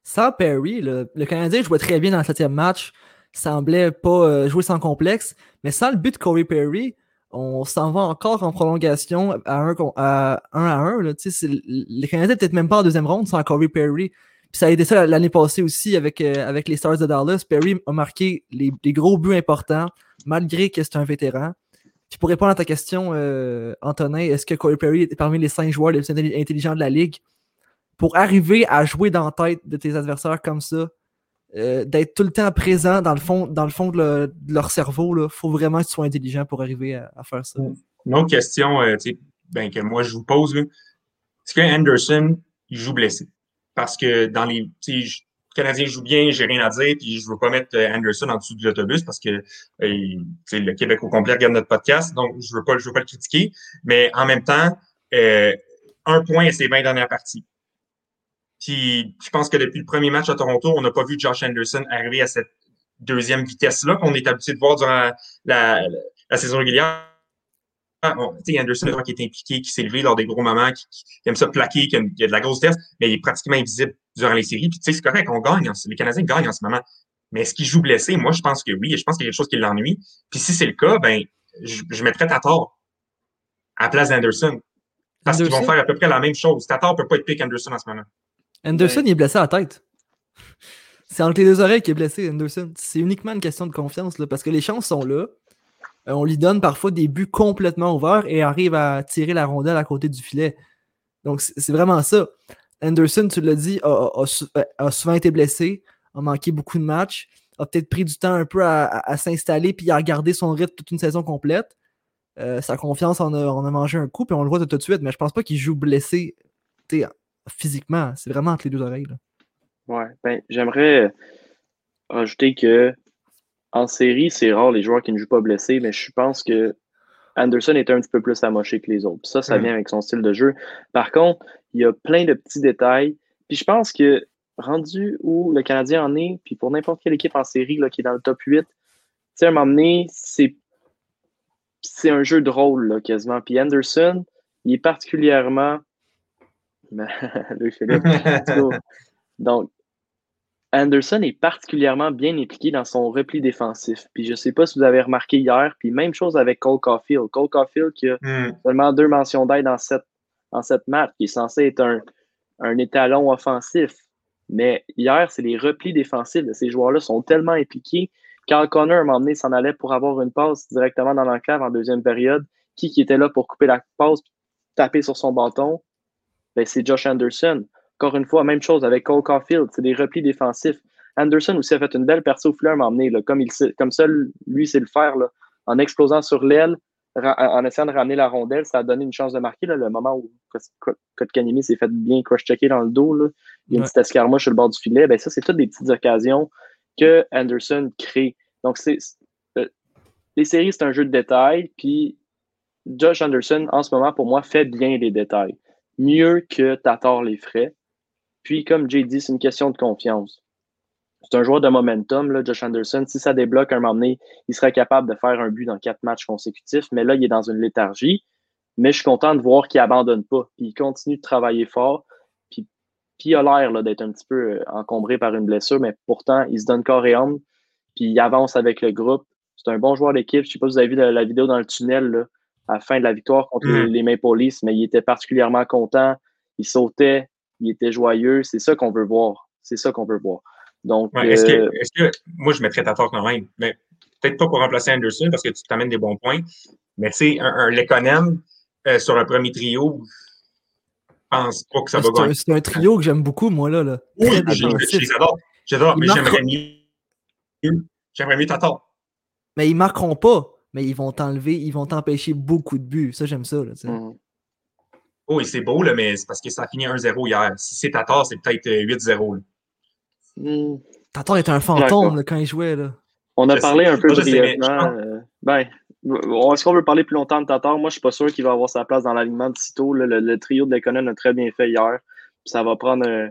Sans Perry, le, le Canadien jouait très bien dans le septième match, semblait pas euh, jouer sans complexe, mais sans le but de Corey Perry, on s'en va encore en prolongation à 1 à 1. À un, les Canadiens peut-être même pas en deuxième ronde sans Corey Perry. Puis ça a été ça l'année passée aussi avec, euh, avec les Stars de Dallas. Perry a marqué les, les gros buts importants, malgré que c'est un vétéran. Puis pour répondre à ta question, euh, Antonin, est-ce que Corey Perry est parmi les cinq joueurs les plus intelli- intelligents de la Ligue? Pour arriver à jouer dans la tête de tes adversaires comme ça, euh, d'être tout le temps présent dans le fond, dans le fond de, le- de leur cerveau, il faut vraiment que tu sois intelligent pour arriver à, faire ça. Une autre question euh, ben, que moi je vous pose, est-ce que Anderson joue blessé? Parce que dans les. Le Canadien joue bien, j'ai rien à dire, puis je veux pas mettre euh, Anderson en dessous de l'autobus parce que le Québec au complet regarde notre podcast, donc je veux pas, veux pas le critiquer. Mais en même temps, un point à ses 20 dernières parties. Puis je pense que depuis le premier match à Toronto, on n'a pas vu Josh Anderson arriver à cette deuxième vitesse-là qu'on est habitué de voir durant la, la, saison régulière. Bon, Anderson, qui est impliqué, qui s'est levé lors des gros moments, qui, aime ça plaquer, qui a, de la grosse vitesse, mais il est pratiquement invisible durant les séries. Puis, tu sais, c'est correct, on gagne. les Canadiens gagnent en ce moment. Mais est-ce qu'il joue blessé? Moi, je pense que oui. Je pense qu'il y a quelque chose qui l'ennuie. Puis si c'est le cas, ben, je, je mettrais Tatar à la place d'Anderson. Parce qu'ils vont faire à peu près la même chose. Tatar ne peut pas être pick Anderson en ce moment. Anderson, il est blessé à la tête. C'est entre les deux oreilles qu'il est blessé, Anderson. C'est uniquement une question de confiance, là, parce que les chances sont là. Euh, on lui donne parfois des buts complètement ouverts et arrive à tirer la rondelle à côté du filet. Donc, c'est vraiment ça. Anderson, tu l'as dit, a, souvent été blessé, a manqué beaucoup de matchs, a peut-être pris du temps un peu à, s'installer puis à regarder son rythme toute une saison complète. Euh, sa confiance en a, mangé un coup, puis on le voit tout de suite, mais je pense pas qu'il joue blessé physiquement. C'est vraiment entre les deux oreilles. Ouais, ben, j'aimerais rajouter que en série, c'est rare les joueurs qui ne jouent pas blessés, mais je pense que Anderson est un petit peu plus amoché que les autres. Ça, ça mm. vient avec son style de jeu. Par contre, il y a plein de petits détails. Puis je pense que rendu où le Canadien en est, puis pour n'importe quelle équipe en série là, qui est dans le top 8, tu sais, à un moment donné, c'est, c'est un jeu de rôle là, quasiment. Puis Anderson, il est particulièrement. Donc, Anderson est particulièrement bien impliqué dans son repli défensif. Puis je ne sais pas si vous avez remarqué hier, puis même chose avec Cole Caulfield. Cole Caulfield qui a hmm. seulement deux mentions d'aide dans cette, dans cette map, qui est censé être un, un étalon offensif. Mais hier, c'est les replis défensifs de ces joueurs-là sont tellement impliqués. Carl Connor, à un moment donné, s'en allait pour avoir une passe directement dans l'enclave en deuxième période. Qui, qui était là pour couper la passe, taper sur son bâton? Ben, c'est Josh Anderson. Encore une fois, même chose avec Cole Caulfield, c'est des replis défensifs. Anderson aussi a fait une belle percée au fleur à comme, il, comme seul lui sait le faire, là, en explosant sur l'aile, en essayant de ramener la rondelle, ça a donné une chance de marquer. Là, le moment où Kotkanimi s'est fait bien crush-checker dans le dos, là, il y a une petite escarmouche sur le bord du filet, ben ça, c'est toutes des petites occasions que Anderson crée. Donc, c'est euh, les séries, c'est un jeu de détails, puis Josh Anderson, en ce moment, pour moi, fait bien les détails. Mieux que Tatar les frais. Puis, comme Jay dit, c'est une question de confiance. C'est un joueur de momentum, là, Josh Anderson. Si ça débloque un moment donné, il serait capable de faire un but dans quatre matchs consécutifs. Mais là, il est dans une léthargie. Mais je suis content de voir qu'il abandonne pas. Il continue de travailler fort. Puis, il a l'air d'être un petit peu euh, encombré par une blessure, mais pourtant, il se donne corps et âme. Puis il avance avec le groupe. C'est un bon joueur d'équipe. Je ne sais pas si vous avez vu la, vidéo dans le tunnel à la fin de la victoire contre mm. les Maple Leafs, mais il était particulièrement content. Il sautait, il était joyeux. C'est ça qu'on veut voir. C'est ça qu'on veut voir. Donc, est-ce, que, euh, est-ce que, moi, je mettrais Tatar quand même, mais peut-être pas pour remplacer Anderson parce que tu t'amènes des bons points, mais tu sais, un, un euh, sur un premier trio, je pense pas que ça va gagner. C'est un trio que j'aime beaucoup, moi, là. là. Oui, j'adore. J'adore, mais j'aimerais mieux. J'aimerais mieux Tatar. Mais ils marqueront pas, mais ils vont t'enlever, ils vont t'empêcher beaucoup de buts. Ça, j'aime ça. Là, mm. Oh, et c'est beau, là, mais c'est parce que ça a fini 1-0 hier. Si c'est Tatar, c'est peut-être 8-0. Mm. Tatar était un fantôme quand il jouait. Là. On a parlé un peu brièvement. Euh, ben, est-ce qu'on veut parler plus longtemps de Tatar? Moi, je suis pas sûr qu'il va avoir sa place dans l'alignement de Cito. Le, trio de Lekonen a très bien fait hier. Ça va prendre euh,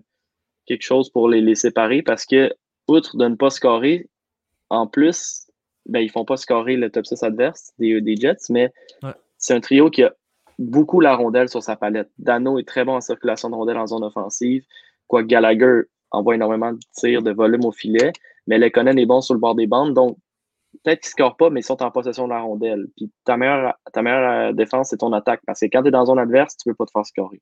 quelque chose pour les, les séparer parce que, outre de ne pas scorer, en plus, ben, ils font pas scorer le top 6 adverse des, des Jets, mais c'est un trio qui a beaucoup la rondelle sur sa palette. Dano est très bon en circulation de rondelle en zone offensive, quoique Gallagher envoie énormément de tirs, de volume au filet, mais Lekonen est bon sur le bord des bandes, donc peut-être qu'ils ne scorent pas, mais ils sont en possession de la rondelle. Puis ta meilleure, ta meilleure euh, défense, c'est ton attaque, parce que quand tu es dans zone adverse, tu ne peux pas te faire scorer.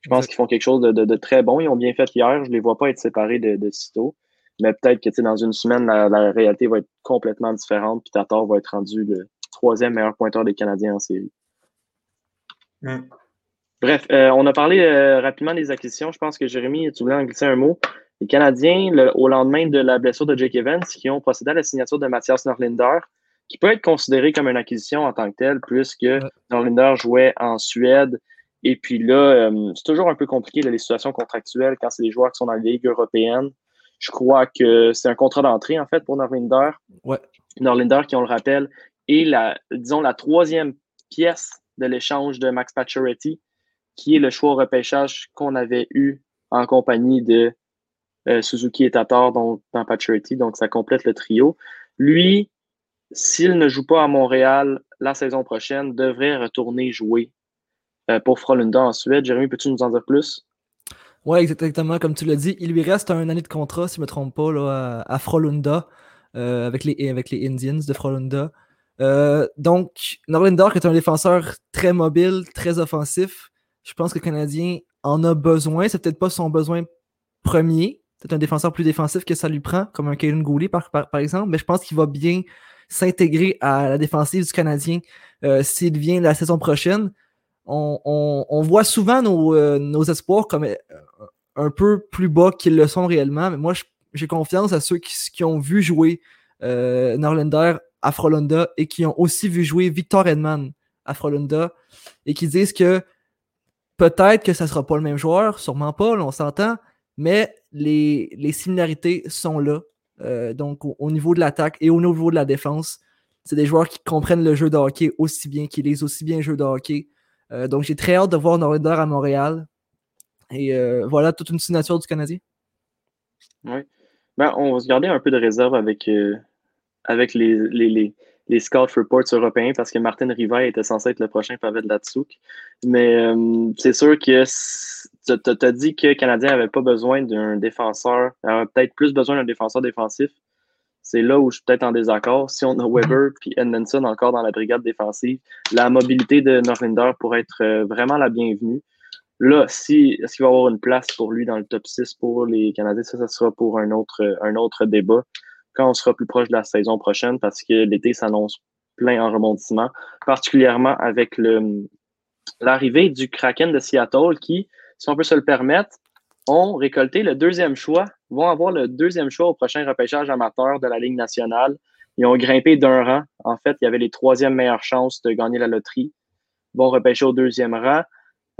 Je pense qu'ils font quelque chose de, très bon. Ils ont bien fait hier. Je ne les vois pas être séparés de, de Cito. Mais peut-être que dans une semaine, la, réalité va être complètement différente. Puis Tatar va être rendu le troisième meilleur pointeur des Canadiens en série. Mm. Bref, euh, on a parlé euh, rapidement des acquisitions. Je pense que Jérémy, tu voulais en glisser un mot. Les Canadiens, au lendemain de la blessure de Jake Evans, qui ont procédé à la signature de Mathias Norlinder, qui peut être considéré comme une acquisition en tant que telle, puisque Norlinder jouait en Suède. Et puis là, euh, c'est toujours un peu compliqué les situations contractuelles quand c'est des joueurs qui sont dans la Ligue européenne. Je crois que c'est un contrat d'entrée, en fait, pour Norlinder. Ouais. Norlinder, qui, on le rappelle, est la, disons, la troisième pièce de l'échange de Max Pacioretty, qui est le choix au repêchage qu'on avait eu en compagnie de Suzuki est à tort dans, dans Paturity, donc ça complète le trio. Lui, s'il ne joue pas à Montréal la saison prochaine, devrait retourner jouer pour Frolunda en Suède. Jérémy, peux-tu nous en dire plus? Oui, exactement. Comme tu l'as dit, il lui reste un année de contrat, si je ne me trompe pas, là, à, Frolunda, avec, les, avec les Indians de Frolunda. donc, Norlinder est un défenseur très mobile, très offensif. Je pense que le Canadien en a besoin. C'est peut-être pas son besoin premier. C'est un défenseur plus défensif que ça lui prend, comme un Kevin Goulet par, par, exemple. Mais je pense qu'il va bien s'intégrer à la défensive du Canadien euh, s'il vient la saison prochaine. On, voit souvent euh, nos, espoirs comme euh, un peu plus bas qu'ils le sont réellement. Mais moi, j'ai confiance à ceux qui, ont vu jouer Norlander à Frolunda et qui ont aussi vu jouer Victor Edman à Frolunda et qui disent que Peut-être que ça ne sera pas le même joueur, sûrement pas, on s'entend, mais les, similarités sont là. Euh, donc, au, niveau de l'attaque et au niveau de la défense, c'est des joueurs qui comprennent le jeu de hockey aussi bien, qui lisent aussi bien le jeu de hockey. Euh, donc, j'ai très hâte de voir Norlander à Montréal. Et euh, voilà toute une signature du Canadien. Oui. Ben, on va se garder un peu de réserve avec, avec les, les, les scout reports européens parce que Martin Rivail était censé être le prochain Pavel Datsouk. Mais euh, c'est sûr que tu as dit que le Canadien n'avait pas besoin d'un défenseur, avait peut-être plus besoin d'un défenseur défensif. C'est là où je suis peut-être en désaccord. Si on a Weber puis Edmondson encore dans la brigade défensive, la mobilité de Norlinder pourrait être euh, vraiment la bienvenue. Là, si est-ce qu'il va y avoir une place pour lui dans le top 6 pour les Canadiens, ça, ça sera pour un autre, un autre débat quand on sera plus proche de la saison prochaine parce que l'été s'annonce plein en rebondissement, particulièrement avec le, l'arrivée du Kraken de Seattle qui, si on peut se le permettre, ont récolté le deuxième choix, vont avoir le deuxième choix au prochain repêchage amateur de la Ligue nationale. Ils ont grimpé d'un rang. En fait, il y avait les troisièmes meilleures chances de gagner la loterie. Ils vont repêcher au deuxième rang.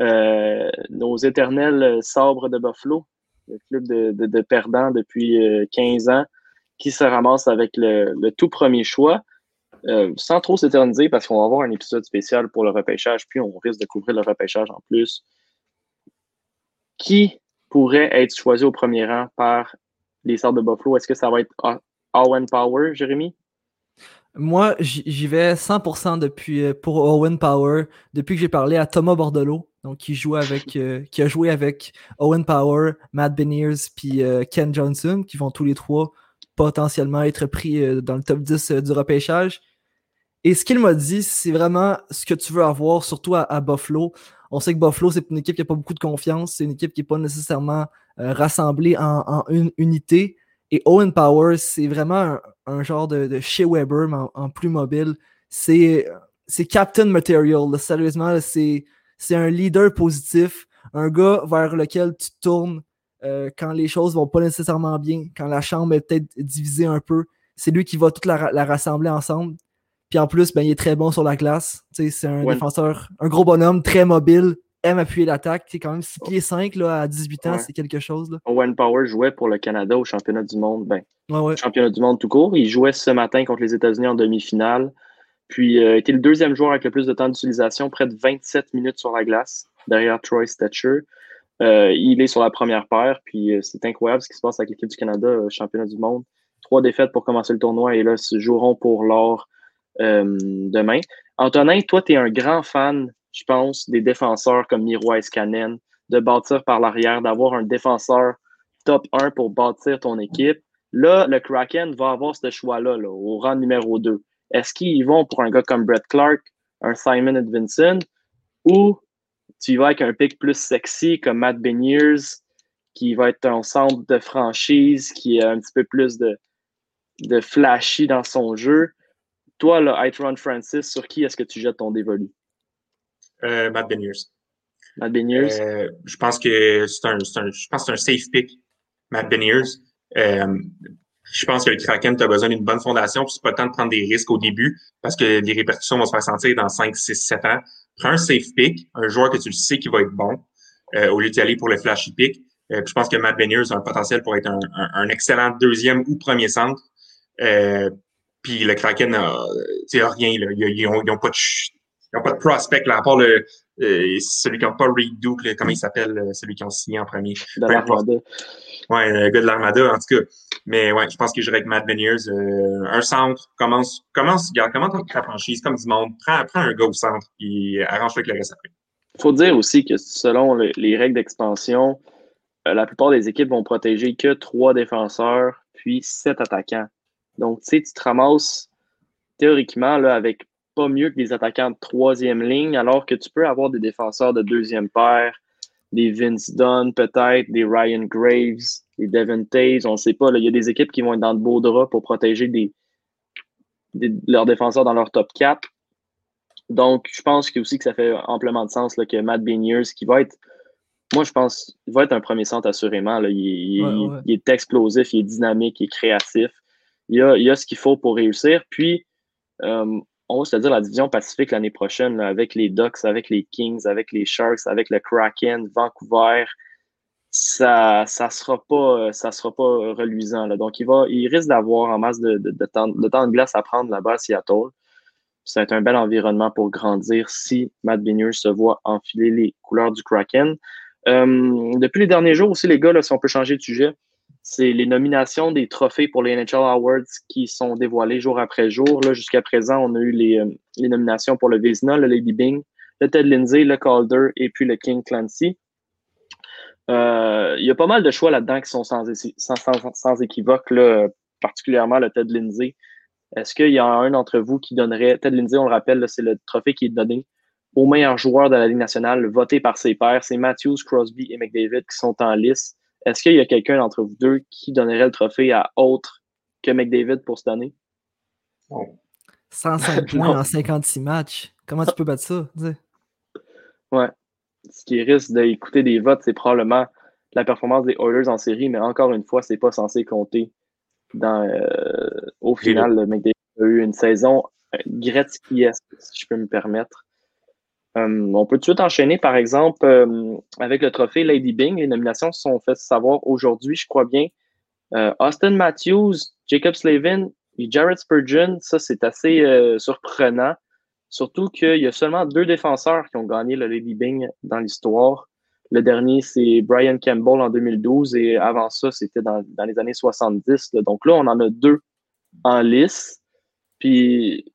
Euh, nos éternels sabres de Buffalo, le club de, perdants depuis 15 euh, ans, qui se ramasse avec le, tout premier choix. Euh, sans trop s'éterniser, parce qu'on va avoir un épisode spécial pour le repêchage, puis on risque de couvrir le repêchage en plus. Qui pourrait être choisi au premier rang par les sortes de Buffalo? Est-ce que ça va être Owen Power, Jérémy? Moi, j'y vais 100% depuis, euh, pour Owen Power depuis que j'ai parlé à Thomas Bordelot, donc qui, joue avec, euh, qui a joué avec Owen Power, Matt Beniers puis Ken Johnson, qui vont tous les trois potentiellement être pris euh, dans le top 10 euh, du repêchage. Et ce qu'il m'a dit, c'est vraiment ce que tu veux avoir, surtout à, Buffalo. On sait que Buffalo, c'est une équipe qui n'a pas beaucoup de confiance. C'est une équipe qui n'est pas nécessairement euh, rassemblée en, une unité. Et Owen Power, c'est vraiment un, genre de, chez Weber, mais en, plus mobile. C'est Captain Material. Sérieusement, c'est un leader positif. Un gars vers lequel tu tournes euh, quand les choses vont pas nécessairement bien, quand la chambre est peut-être divisée un peu, c'est lui qui va toute la, rassembler ensemble. Puis en plus, ben, il est très bon sur la glace. C'est un défenseur, un gros bonhomme, très mobile, aime appuyer l'attaque. C'est quand même 6 pieds 5 là, à 18 ans, c'est quelque chose. Là. Owen Power jouait pour le Canada au championnat du monde. Ben, championnat du monde tout court. Il jouait ce matin contre les États-Unis en demi-finale. Puis euh, était le deuxième joueur avec le plus de temps d'utilisation, près de 27 minutes sur la glace, derrière Troy Stetcher. Euh, il est sur la première paire, puis euh, c'est incroyable ce qui se passe avec l'équipe du Canada, euh, championnat du monde. Trois défaites pour commencer le tournoi et là, se joueront pour l'or demain. Antonin, toi, tu es un grand fan, je pense, des défenseurs comme Miro Kanen, de bâtir par l'arrière, d'avoir un défenseur top 1 pour bâtir ton équipe. Là, le Kraken va avoir ce choix-là, là, au rang numéro 2. Est-ce qu'ils vont pour un gars comme Brett Clark, un Simon Edvinson, ou tu vas avec un pic plus sexy comme Matt Beniers, qui va être un centre de franchise, qui est un petit peu plus de, de flashy dans son jeu? Toi, là, Itron Francis, sur qui est-ce que tu jettes ton dévolu? Euh, Matt Beniers. Matt Beniers? Euh, je pense que c'est un, un, je pense un safe pick, Matt Beniers. Euh, je pense que le Kraken, tu as besoin d'une bonne fondation, puis c'est pas le temps de prendre des risques au début, parce que les répercussions vont se faire sentir dans 5, 6, 7 ans prends un safe pick, un joueur que tu le sais qui va être bon, euh, au lieu d'y aller pour le flashy pick. Euh, je pense que Matt Beniers a un potentiel pour être un, un, excellent deuxième ou premier centre. Euh, puis le Kraken a, rien. Là. Ils, n'ont ont pas de ils pas de prospect là, à part le, euh, celui qui n'a pas Reed Duke, là, comment il s'appelle, euh, celui qui ont signé en premier? De l'Armada. Ouais, le gars de l'Armada, en tout cas. Mais ouais, je pense que je dirais avec Matt Beniers, euh, un centre, commence, commence, regarde, comment ta franchise, comme du monde, prends, prends un gars au centre, puis arrange avec le reste après. faut dire aussi que selon le- les règles d'expansion, euh, la plupart des équipes vont protéger que trois défenseurs, puis sept attaquants. Donc, tu sais, tu te ramasses théoriquement là, avec pas mieux que des attaquants de troisième ligne, alors que tu peux avoir des défenseurs de deuxième paire, des Vince Dunn peut-être, des Ryan Graves, des Devin Taves, on ne sait pas. Il y a des équipes qui vont être dans de beaux draps pour protéger des, des- leurs défenseurs dans leur top 4. Donc, je pense que aussi que ça fait amplement de sens là, que Matt Beniers, qui va être, moi, je pense, il va être un premier centre assurément. là. Il, il- Ouais, ouais. il est explosif, il est dynamique, il est créatif. Il il a ce qu'il faut pour réussir. Puis, euh, on va se dire, la division Pacifique l'année prochaine, avec les Ducks, avec les Kings, avec les Sharks, avec le Kraken, Vancouver, ça ça sera pas reluisant. Donc, il risque d'avoir en masse de, temps, de glace à prendre là-bas à Seattle. Ça va être un bel environnement pour grandir si Matt Beniers se voit enfiler les couleurs du Kraken. Euh, depuis les derniers jours aussi, les gars, si on peut changer de sujet, c'est les nominations des trophées pour les NHL Awards qui sont dévoilées jour après jour. Jusqu'à présent, on a eu les, euh, nominations pour le Vizina, le Lady Bing, le Ted Lindsay, le Calder et puis le King Clancy. Euh, Il y a pas mal de choix là-dedans qui sont sans, équivoque, particulièrement le Ted Lindsay. Est-ce qu'il y a un d'entre vous qui donnerait, Ted Lindsay, on le rappelle, c'est le trophée qui est donné au meilleur joueur de la Ligue nationale, voté par ses pairs. C'est Matthews, Crosby et McDavid qui sont en lice. Est-ce qu'il y a quelqu'un d'entre vous deux qui donnerait le trophée à autre que McDavid pour cette année? 105 Non. points en 56 matchs. Comment tu peux battre ça? Ouais. Ce qui risque d'écouter des votes, c'est probablement la performance des Oilers en série, mais encore une fois, c'est pas censé compter. Dans, euh, au final, le McDavid a eu une saison euh, Gretzky-esque, si je peux me permettre. Euh, on peut tout de suite enchaîner, par exemple, euh, avec le trophée Lady Bing. Les nominations sont faites savoir aujourd'hui, je crois bien. Euh, Austin Matthews, Jacob Slavin et Jared Spurgeon, ça c'est assez surprenant. Surtout qu'il y a seulement deux défenseurs qui ont gagné le Lady Bing dans l'histoire. Le dernier, c'est Brian Campbell en 2012 et avant ça, c'était dans, les années 70. là. Donc là, on en a deux en lice. Puis,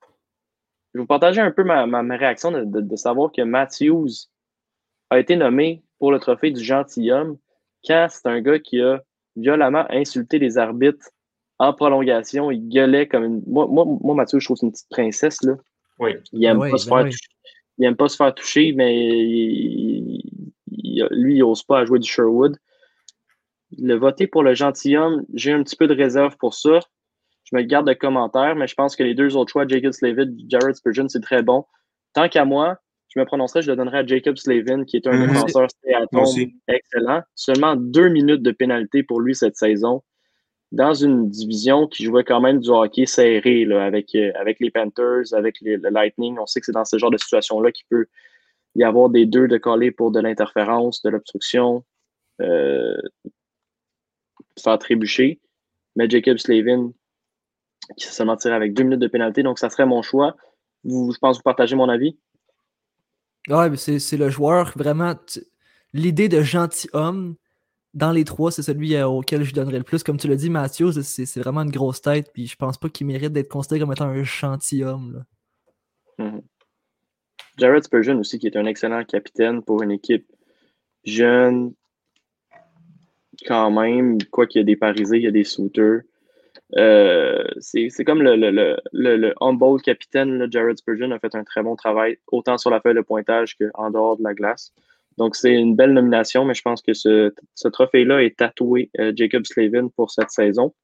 je vais vous partager un peu ma, ma, ma réaction de, de- de savoir que Matthews a été nommé pour le trophée du gentilhomme quand c'est un gars qui a violemment insulté les arbitres en prolongation. Il gueulait comme une. Moi, moi, moi Matthews, je trouve que c'est une petite princesse. Là. Oui. Il aime oui, pas se ben faire oui. toucher. Il aime pas se faire toucher, mais il- il- lui, il n'ose pas à jouer du Sherwood. Le voter pour le gentilhomme, j'ai un petit peu de réserve pour ça. Je me garde de commentaires, mais je pense que les deux autres choix, Jacob Slavin et Jared Spurgeon, c'est très bon. Tant qu'à moi, je me prononcerai, je le donnerai à Jacob Slavin, qui est un défenseur aussi. excellent. Seulement deux minutes de pénalité pour lui cette saison. Dans une division qui jouait quand même du hockey serré, là, avec, euh, avec les Panthers, avec les- le Lightning. On sait que c'est dans ce genre de situation-là qu'il peut y avoir des deux de coller pour de l'interférence, de l'obstruction, euh, faire trébucher. Mais Jacob Slavin, qui s'est seulement tiré avec deux minutes de pénalité, donc ça serait mon choix. Vous, je pense que vous partagez mon avis. Ouais, mais c'est le joueur vraiment. L'idée de gentilhomme dans les trois, c'est celui euh, auquel je donnerais le plus. Comme tu l'as dit, Matthews, c'est vraiment une grosse tête. Puis je pense pas qu'il mérite d'être considéré comme étant un gentilhomme. là. Mhm. Jared Spurgeon aussi, qui est un excellent capitaine pour une équipe jeune, quand même, quoi qu'il y a des parisés, il y a des suiteurs. Euh, c'est comme le, le, le, le, le humble capitaine, Jared Spurgeon a fait un très bon travail, autant sur la feuille de pointage qu'en dehors de la glace. Donc, c'est une belle nomination, mais je pense que ce, trophée-là est tatoué euh, Jacob Slavin pour cette saison.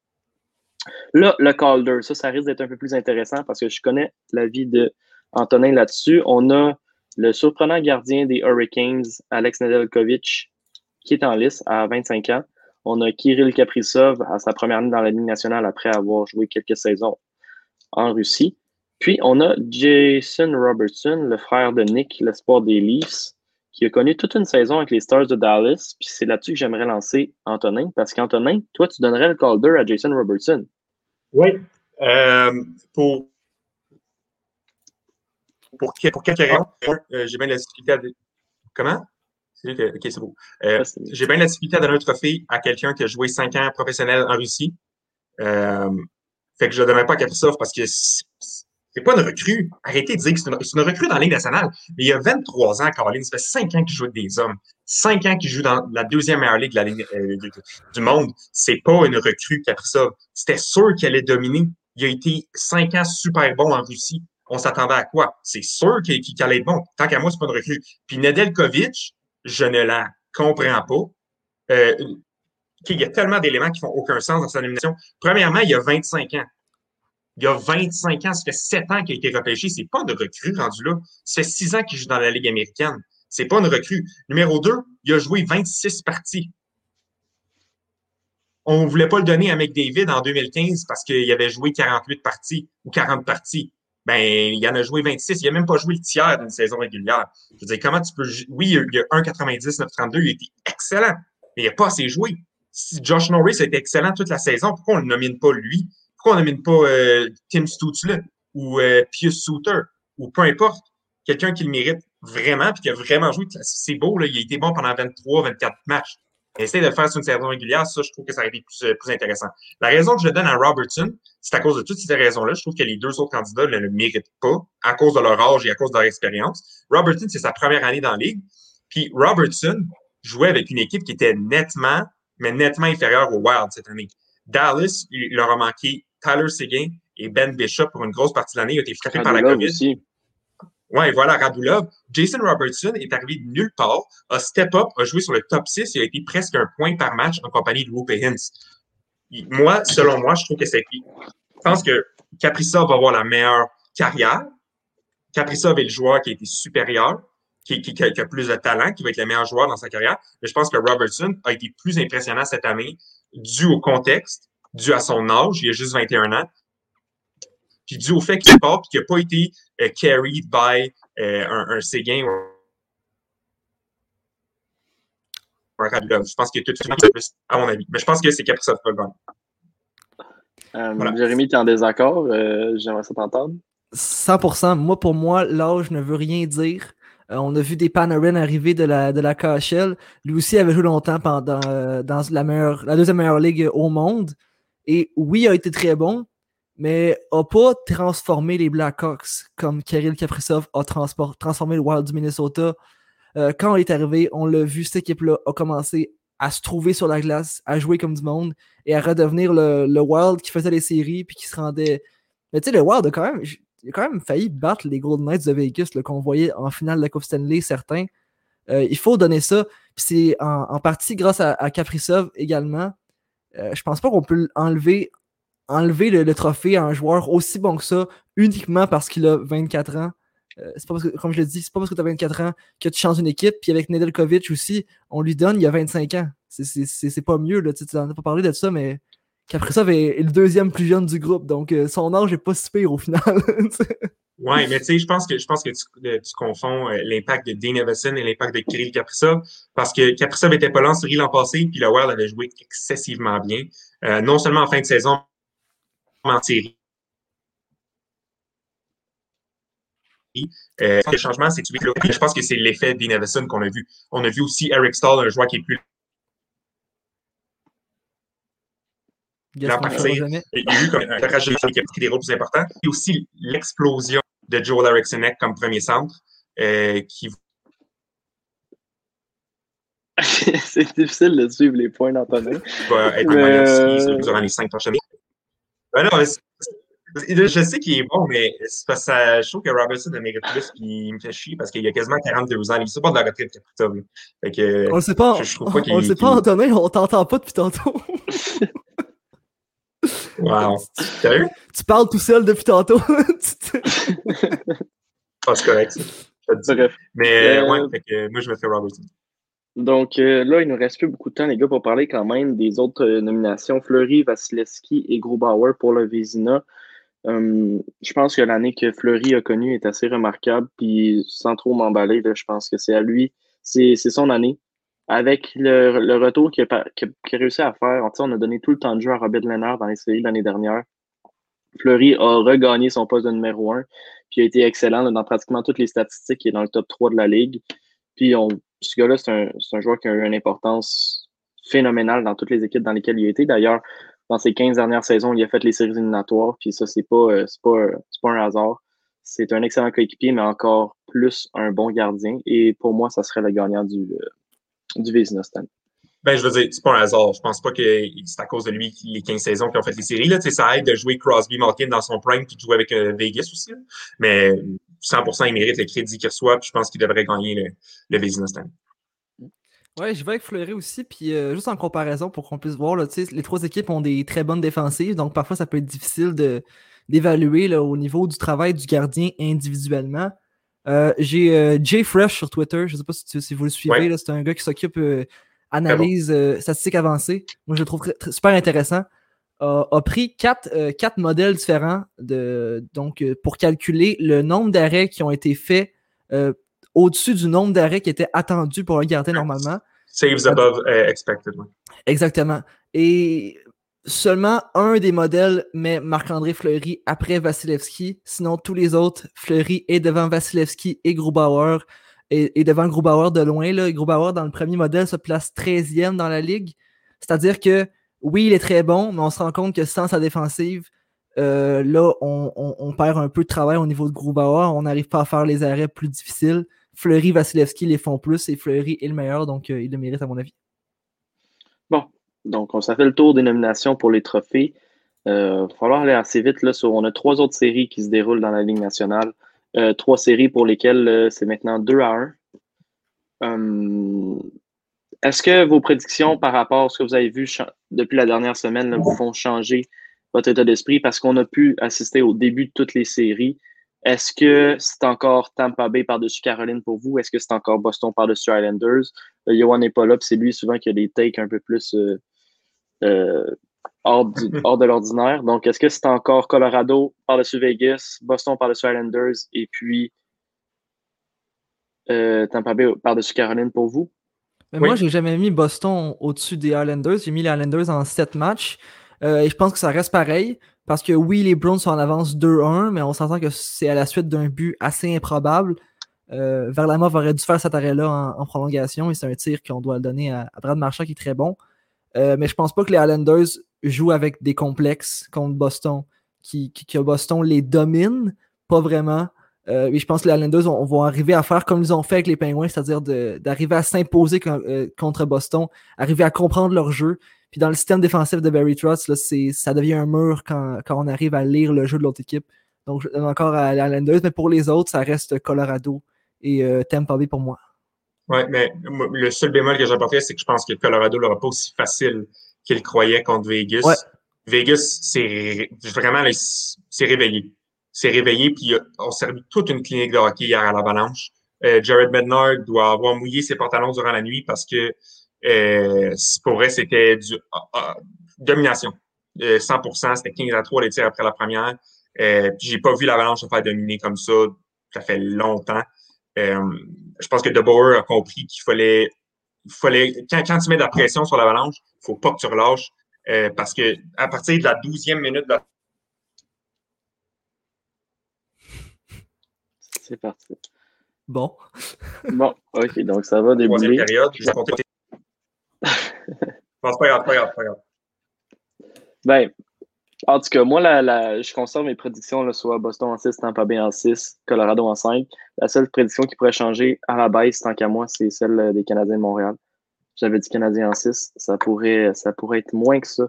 Là, le Calder, ça, ça risque d'être un peu plus intéressant parce que je connais l'avis de Antonin là-dessus. On a le surprenant gardien des Hurricanes, Alex Nedeljkovic, qui est en lice à 25 ans. On a Kirill Kaprizov à sa première année dans la Ligue nationale après avoir joué quelques saisons en Russie. Puis, on a Jason Robertson, le frère de Nick, l'espoir des Leafs, qui a connu toute une saison avec les Stars de Dallas. Puis, c'est là-dessus que j'aimerais lancer Antonin, parce qu'Antonin, toi, tu donnerais le Calder à Jason Robertson. Oui. Euh, pour, pour, que- pour quelques raisons. Euh, J'ai bien la Comment? Ok, c'est beau. Euh, j'ai bien la difficulté à donner un trophée à quelqu'un qui a joué cinq ans professionnel en Russie. Euh, fait que je ne le donnerai pas à Kaprizov parce que c'est pas une recrue. Arrêtez de dire que c'est une, recrue dans la Ligue nationale. Mais il y a 23 ans, Caroline, ça fait 5 ans qu'il joue avec des hommes. 5 ans qu'il joue dans la deuxième meilleure ligue de la ligue, euh, du monde. C'est pas une recrue Kaprizov. C'était sûr qu'elle allait dominer. Il a été 5 ans super bon en Russie. On s'attendait à quoi? C'est sûr qu'il allait être bon. Tant qu'à moi, c'est pas une recrue. Puis Nedeljkovic, je ne la comprends pas. Euh, il y a tellement d'éléments qui font aucun sens dans sa nomination. Premièrement, il y a 25 ans il y a 25 ans, ça fait 7 ans qu'il a été repêché. C'est pas une recrue rendu là. Ça fait 6 ans qu'il joue dans la Ligue américaine. C'est pas une recrue. Numéro 2, il a joué 26 parties. On ne voulait pas le donner à McDavid en 2015 parce qu'il avait joué 48 parties ou 40 parties. Ben, il en a joué 26. Il n'a même pas joué le tiers d'une saison régulière. Je veux dire, comment tu peux. Oui, il y a 1,90, 9,32. Il a été excellent. Mais il n'a pas assez joué. Si Josh Norris a été excellent toute la saison, pourquoi on ne le nomine pas lui? Pourquoi on n'amène pas euh, Tim Stutzle ou euh, Pius Souter ou peu importe, quelqu'un qui le mérite vraiment puis qui a vraiment joué. C'est beau, là, il a été bon pendant 23, 24 matchs. Essayer de le faire sur une saison régulière, ça, je trouve que ça aurait été plus, euh, plus intéressant. La raison que je donne à Robertson, c'est à cause de toutes ces raisons-là. Je trouve que les deux autres candidats ne le méritent pas à cause de leur âge et à cause de leur expérience. Robertson, c'est sa première année dans la ligue. Puis Robertson jouait avec une équipe qui était nettement, mais nettement inférieure au Wild cette année. Dallas, il leur a manqué Tyler Seguin et Ben Bishop pour une grosse partie de l'année. Il a été frappé par la COVID. Aussi. Ouais, voilà, Radulov. Jason Robertson est arrivé de nulle part, a step up, a joué sur le top 6 et a été presque un point par match en compagnie de Rupe Hintz. Moi, selon moi, je trouve que c'est. Je pense que Caprissa va avoir la meilleure carrière. Caprissa est le joueur qui a été supérieur, qui, qui, a plus de talent, qui va être le meilleur joueur dans sa carrière. Mais je pense que Robertson a été plus impressionnant cette année dû au contexte, dû à son âge, il a juste 21 ans, puis dû au fait qu'il part et qu'il n'a pas été carried by euh, un, un Séguin. Je pense qu'il a tout de plus, à mon avis. Mais je pense que c'est Kaprizov qui va le Jérémy, tu es en désaccord? Euh, j'aimerais ça t'entendre. 100%. Moi, pour moi, l'âge ne veut rien dire. on a vu des Panarin arriver de la, de la KHL. Lui aussi avait joué longtemps pendant, dans la, meilleure, la deuxième meilleure ligue au monde. Et oui, il a été très bon, mais n'a pas transformé les Blackhawks comme Kirill Kaprizov a transformé le Wild du Minnesota. Euh, quand il est arrivé, on l'a vu, cette équipe-là a commencé à se trouver sur la glace, à jouer comme du monde et à redevenir le, Wild qui faisait les séries puis qui se rendait. Mais tu sais, le Wild a quand même, a quand même failli battre les Golden Knights de Vegas qu'on voyait en finale de la Coupe Stanley, certains. Euh, il faut donner ça. C'est en, partie grâce à, à Kaprizov également. Euh, je pense pas qu'on peut enlever, enlever le, trophée à un joueur aussi bon que ça uniquement parce qu'il a 24 ans. Euh, pas parce comme je l'ai dit, c'est pas parce que tu as 24 ans que tu changes une équipe. Puis avec Nedeljkovic aussi, on lui donne il y a 25 ans. C'est pas mieux, là. Tu n'en as pas parlé de ça, mais qu'après est, est le deuxième plus jeune du groupe. Donc euh, son âge n'est pas si pire au final. Oui, mais tu sais, je pense que pense que tu, euh, confonds l'impact de Dean Evison et l'impact de Kirill Kaprizov, parce que Kaprizov était pas là en série l'an passé, puis le Wild avait joué excessivement bien, non seulement en fin de saison, en série. Euh, le changement, c'est je pense que c'est l'effet Dean Evison qu'on a vu. On a vu aussi Eric Stahl, un joueur qui est plus Il y a eu comme un rage qui a pris des rôles plus importants. Et aussi l'explosion de Joel Eriksson comme premier centre. Euh, qui... c'est difficile de suivre les points d'Antonin. va être euh... durant les cinq prochaines années. Ben non, je sais qu'il est bon, mais parce que je trouve que Robertson a mérite plus, puis il me fait chier parce qu'il a quasiment 42 ans. Il sait pas de la retraite Capitol. Fait que, on le sait pas, je, trouve pas on, le sait pas, Antonin, on t'entend pas depuis tantôt. Wow. Sérieux? Tu parles tout seul depuis tantôt. ah, c'est correct. Bref. Mais euh, ouais, fait que, moi, je vais faire Robertson. Donc euh, là, il nous reste plus beaucoup de temps, les gars, pour parler quand même des autres euh, nominations. Fleury, Vasilevski et Grubauer pour le Vézina. je pense que l'année que Fleury a connue est assez remarquable. Puis sans trop m'emballer, je pense que c'est à lui. C'est son année avec le, retour qu'il a, réussi à faire, on a donné tout le temps de jeu à Robert Lennard dans les séries l'année dernière. Fleury a regagné son poste de numéro 1, puis a été excellent dans pratiquement toutes les statistiques. Il est dans le top 3 de la ligue. Puis on, ce gars-là, c'est un, un, joueur qui a eu une importance phénoménale dans toutes les équipes dans lesquelles il a été. D'ailleurs, dans ses 15 dernières saisons, il a fait les séries éliminatoires. Puis ça, c'est pas, euh, pas, pas un hasard. C'est un excellent coéquipier, mais encore plus un bon gardien. Et pour moi, ça serait le gagnant du, euh, du Vézina Ben, je veux dire, c'est pas un hasard. Je pense pas que c'est à cause de lui les 15 saisons qui ont fait les séries. Là, ça aide de jouer Crosby Malkin dans son prime de jouer avec euh, Vegas aussi. Mais 100% il mérite le crédit qu'il reçoit. Puis je pense qu'il devrait gagner le, le Vézina Ouais, je vais avec Fleury aussi. Puis euh, juste en comparaison pour qu'on puisse voir, là, les trois équipes ont des très bonnes défensives. Donc parfois, ça peut être difficile d'évaluer au niveau du travail du gardien individuellement. Euh, j'ai euh, Jay Fresh sur Twitter. Je ne sais pas si, vous le suivez. C'est un gars qui s'occupe analyse statistique avancée. Moi, je le trouve super intéressant. A pris quatre, quatre, modèles différents de, donc, pour calculer le nombre d'arrêts qui ont été faits au-dessus du nombre d'arrêts qui étaient attendus pour un gardien normalement. Saves above uh, expected. Exactement. Et seulement un des modèles met Marc-André Fleury après Vasilevski. Sinon, tous les autres, Fleury est devant Vasilevski et Grubauer. Et, devant Grubauer de loin. Là. Grubauer, dans le premier modèle, se place 13e dans la ligue. C'est-à-dire que oui, il est très bon, mais on se rend compte que sans sa défensive, euh, là, on, perd un peu de travail au niveau de Grubauer. On n'arrive pas à faire les arrêts plus difficiles. Fleury, Vasilevski les font plus et Fleury est le meilleur, donc euh, il le mérite à mon avis. Bon, donc on s'est fait le tour des nominations pour les trophées. Il euh, va falloir aller assez vite. Là, on a trois autres séries qui se déroulent dans la Ligue nationale. Trois séries pour lesquelles c'est maintenant 2 à 1. Est-ce que vos prédictions par rapport à ce que vous avez vu depuis la dernière semaine vous font changer votre état d'esprit? Parce qu'on a pu assister au début de toutes les séries est-ce que c'est encore Tampa Bay par-dessus Caroline pour vous? Est-ce que c'est encore Boston par-dessus Islanders? Euh, Johan n'est pas là, c'est lui souvent qui a des takes un peu plus euh, euh, hors, de l'ordinaire. Donc, est-ce que c'est encore Colorado par-dessus Vegas, Boston par-dessus Islanders et puis Tampa Bay par-dessus Caroline pour vous? Mais Moi, j'ai jamais mis Boston au-dessus des Islanders. J'ai mis les Islanders en sept matchs. et je pense que ça reste pareil. Parce que oui, les Browns sont en avance 2-1, mais on s'entend que c'est à la suite d'un but assez improbable. Euh, Verlamov aurait dû faire cet arrêt-là en, prolongation et c'est un tir qu'on doit donner à, Brad Marchand qui est très bon. Euh, mais je pense pas que les Islanders jouent avec des complexes contre Boston, qui, qui, Boston les domine, pas vraiment. Euh, et je pense que les Islanders vont, arriver à faire comme ils ont fait avec les Penguins, c'est-à-dire d'arriver à s'imposer euh, contre Boston, arriver à comprendre leur jeu puis dans le système défensif de Barry Trotz, là, ça devient un mur quand, on arrive à lire le jeu de l'autre équipe. Donc, je donne encore à Islanders, mais pour les autres, ça reste Colorado et euh, Tampa Bay pour moi. Oui, mais le seul bémol que j'apporterais, c'est que je pense que Colorado n'aura pas aussi facile qu'il croyait contre Vegas. Vegas, c'est vraiment c'est réveillé. C'est réveillé, puis on servi toute une clinique de hockey hier à l'Avalanche. Euh, Jared Mednard doit avoir mouillé ses pantalons durant la nuit parce que euh, pour vrai, c'était du ah, ah, domination. 100%, euh, c'était 15 à 3 les tirs après la première. Euh, j'ai pas vu l'Avalanche se faire dominer comme ça. Ça fait longtemps. Euh, je pense que De a compris qu'il fallait, fallait quand, quand, tu mets de la pression sur l'Avalanche, faut pas que tu relâches. Euh, parce que à partir de la douzième minute de la... C'est parti. Bon. bon, ok, donc ça va débouler. période, je pas grave, pas grave, pas grave. Ben, en tout cas, moi, la, je conserve mes prédictions, là, soit Boston en 6, Tampa Bay en 6, Colorado en 5. La seule prédiction qui pourrait changer à la baisse, tant qu'à moi, c'est celle des Canadiens de Montréal. J'avais dit Canadiens en 6. Ça pourrait, ça pourrait être moins que ça.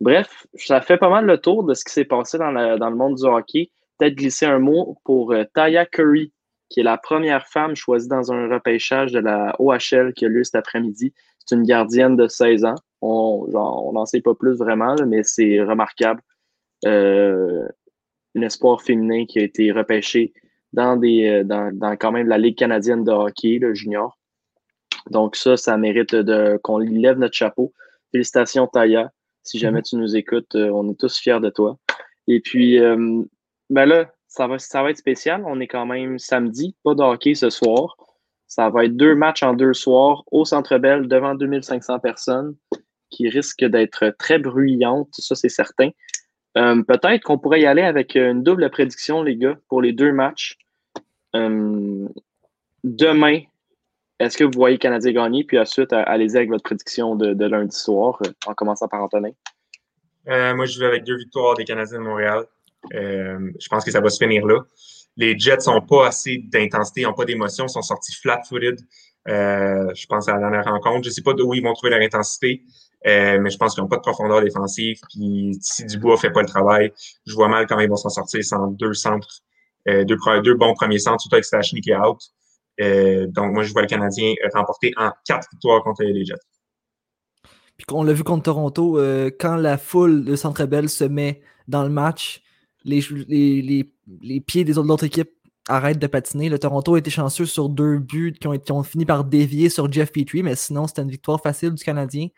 Bref, ça fait pas mal le tour de ce qui s'est passé dans, dans, le monde du hockey. Peut-être glisser un mot pour euh, Taya Curry, qui est la première femme choisie dans un repêchage de la OHL qui a lieu cet après-midi. C'est une gardienne de 16 ans. On n'en sait pas plus vraiment, mais c'est remarquable. Euh, un espoir féminin qui a été repêché dans, des, euh, dans, quand même la Ligue canadienne de hockey, le junior. Donc ça, ça mérite de qu'on lui lève notre chapeau. Félicitations, Taya. Si jamais mm-hmm. tu nous écoutes, euh, on est tous fiers de toi. Et puis, ben là, ça va, être spécial. On est quand même samedi, pas de hockey ce soir. Ça va être deux matchs en deux soirs au Centre Bell devant 2500 personnes qui risquent d'être très bruyantes, ça c'est certain. Euh, peut-être qu'on pourrait y aller avec une double prédiction, les gars, pour les deux matchs. Euh, demain, est-ce que vous voyez Canadien gagner? Puis ensuite, allez-y avec votre prédiction de, lundi soir, en commençant par Antonin. moi, je vais avec deux victoires des Canadiens de Montréal. Je pense que ça va se finir là. Les Jets n'ont pas assez d'intensité, n'ont pas d'émotion, sont sortis flat-footed. je pense à la dernière rencontre. Je ne sais pas d'où ils vont trouver leur intensité. Euh, mais je pense qu'ils n'ont pas de profondeur défensive. Puis si Dubois fait pas le travail, je vois mal comment ils vont s'en sortir sans deux centres, euh, deux, deux, bons premiers centres, surtout avec Stachny qui est out. Euh, donc moi, je vois le Canadien remporter en quatre victoires contre les Jets. Puis on l'a vu contre Toronto, quand la foule de Centre Bell se met dans le match, les, pieds des autres, l'autre équipe arrêtent de patiner. Le Toronto a été chanceux sur deux buts qui ont, fini par dévier sur Jeff Petrie, mais sinon, c'était une victoire facile du Canadien.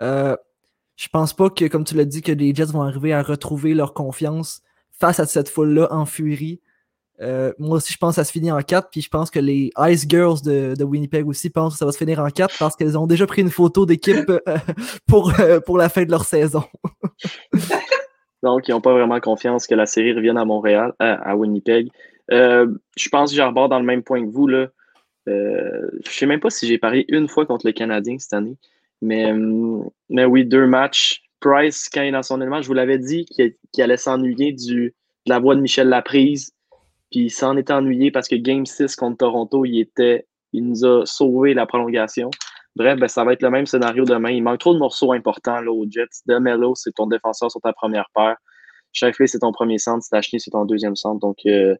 Euh, je pense pas que, comme tu l'as dit, que les Jets vont arriver à retrouver leur confiance face à cette foule-là en furie. Euh, moi aussi, je pense que ça se finit en 4, puis je pense que les Ice Girls de, Winnipeg aussi pensent que ça va se finir en 4 parce qu'elles ont déjà pris une photo d'équipe euh, pour, pour la fin de leur saison. Donc, ils n'ont pas vraiment confiance que la série revienne à Montréal, à Winnipeg. je pense que j'arbore dans le même point que vous. Là. je ne sais même pas si j'ai parié une fois contre les Canadiens cette année. Mais, mais oui, deux matchs. Price, quand il est dans son élément, je vous l'avais dit qu'il allait s'ennuyer de la voix de Michel Laprise. Puis il s'en était ennuyé parce que Game 6 contre Toronto, il était. Il nous a sauvé la prolongation. Bref, ben, ça va être le même scénario demain. Il manque trop de morceaux importants là, aux Jets. Demelo, c'est ton défenseur sur ta première paire. Shifley, c'est ton premier centre. Stachny, c'est ton deuxième centre. Donc, euh,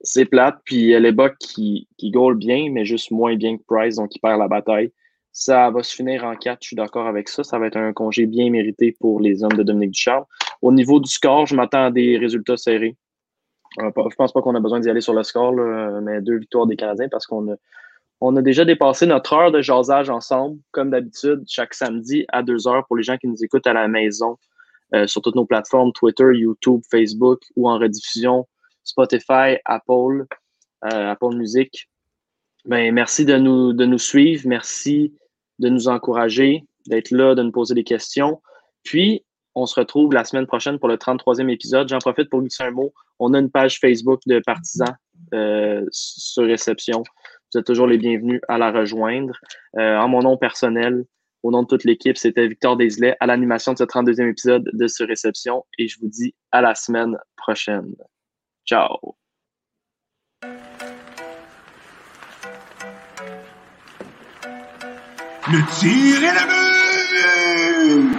c'est plate. Puis les Bucks qui, qui bien, mais juste moins bien que Price, donc il perd la bataille. Ça va se finir en 4, je suis d'accord avec ça. Ça va être un congé bien mérité pour les hommes de Dominique Ducharme. Au niveau du score, je m'attends à des résultats serrés. Euh, je pense pas qu'on a besoin d'y aller sur le score, mais deux victoires des Canadiens parce qu'on a, on a déjà dépassé notre heure de jasage ensemble, comme d'habitude, chaque samedi à 2 heures pour les gens qui nous écoutent à la maison euh, sur toutes nos plateformes, Twitter, YouTube, Facebook ou en rediffusion, Spotify, Apple, euh, Apple Music. Ben, merci de nous, suivre. Merci de nous encourager, d'être là, de nous poser des questions. Puis, on se retrouve la semaine prochaine pour le 33e épisode. J'en profite pour glisser un mot. On a une page Facebook de partisans euh, sur réception. Vous êtes toujours les bienvenus à la rejoindre. Euh, en mon nom personnel, au nom de toute l'équipe, c'était Victor Desley à l'animation de ce 32e épisode de Sur Réception et je vous dis à la semaine prochaine. Ciao! Le tir est le but!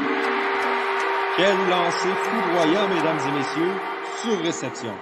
Quel lancer foudroyant, mesdames et messieurs, sur réception.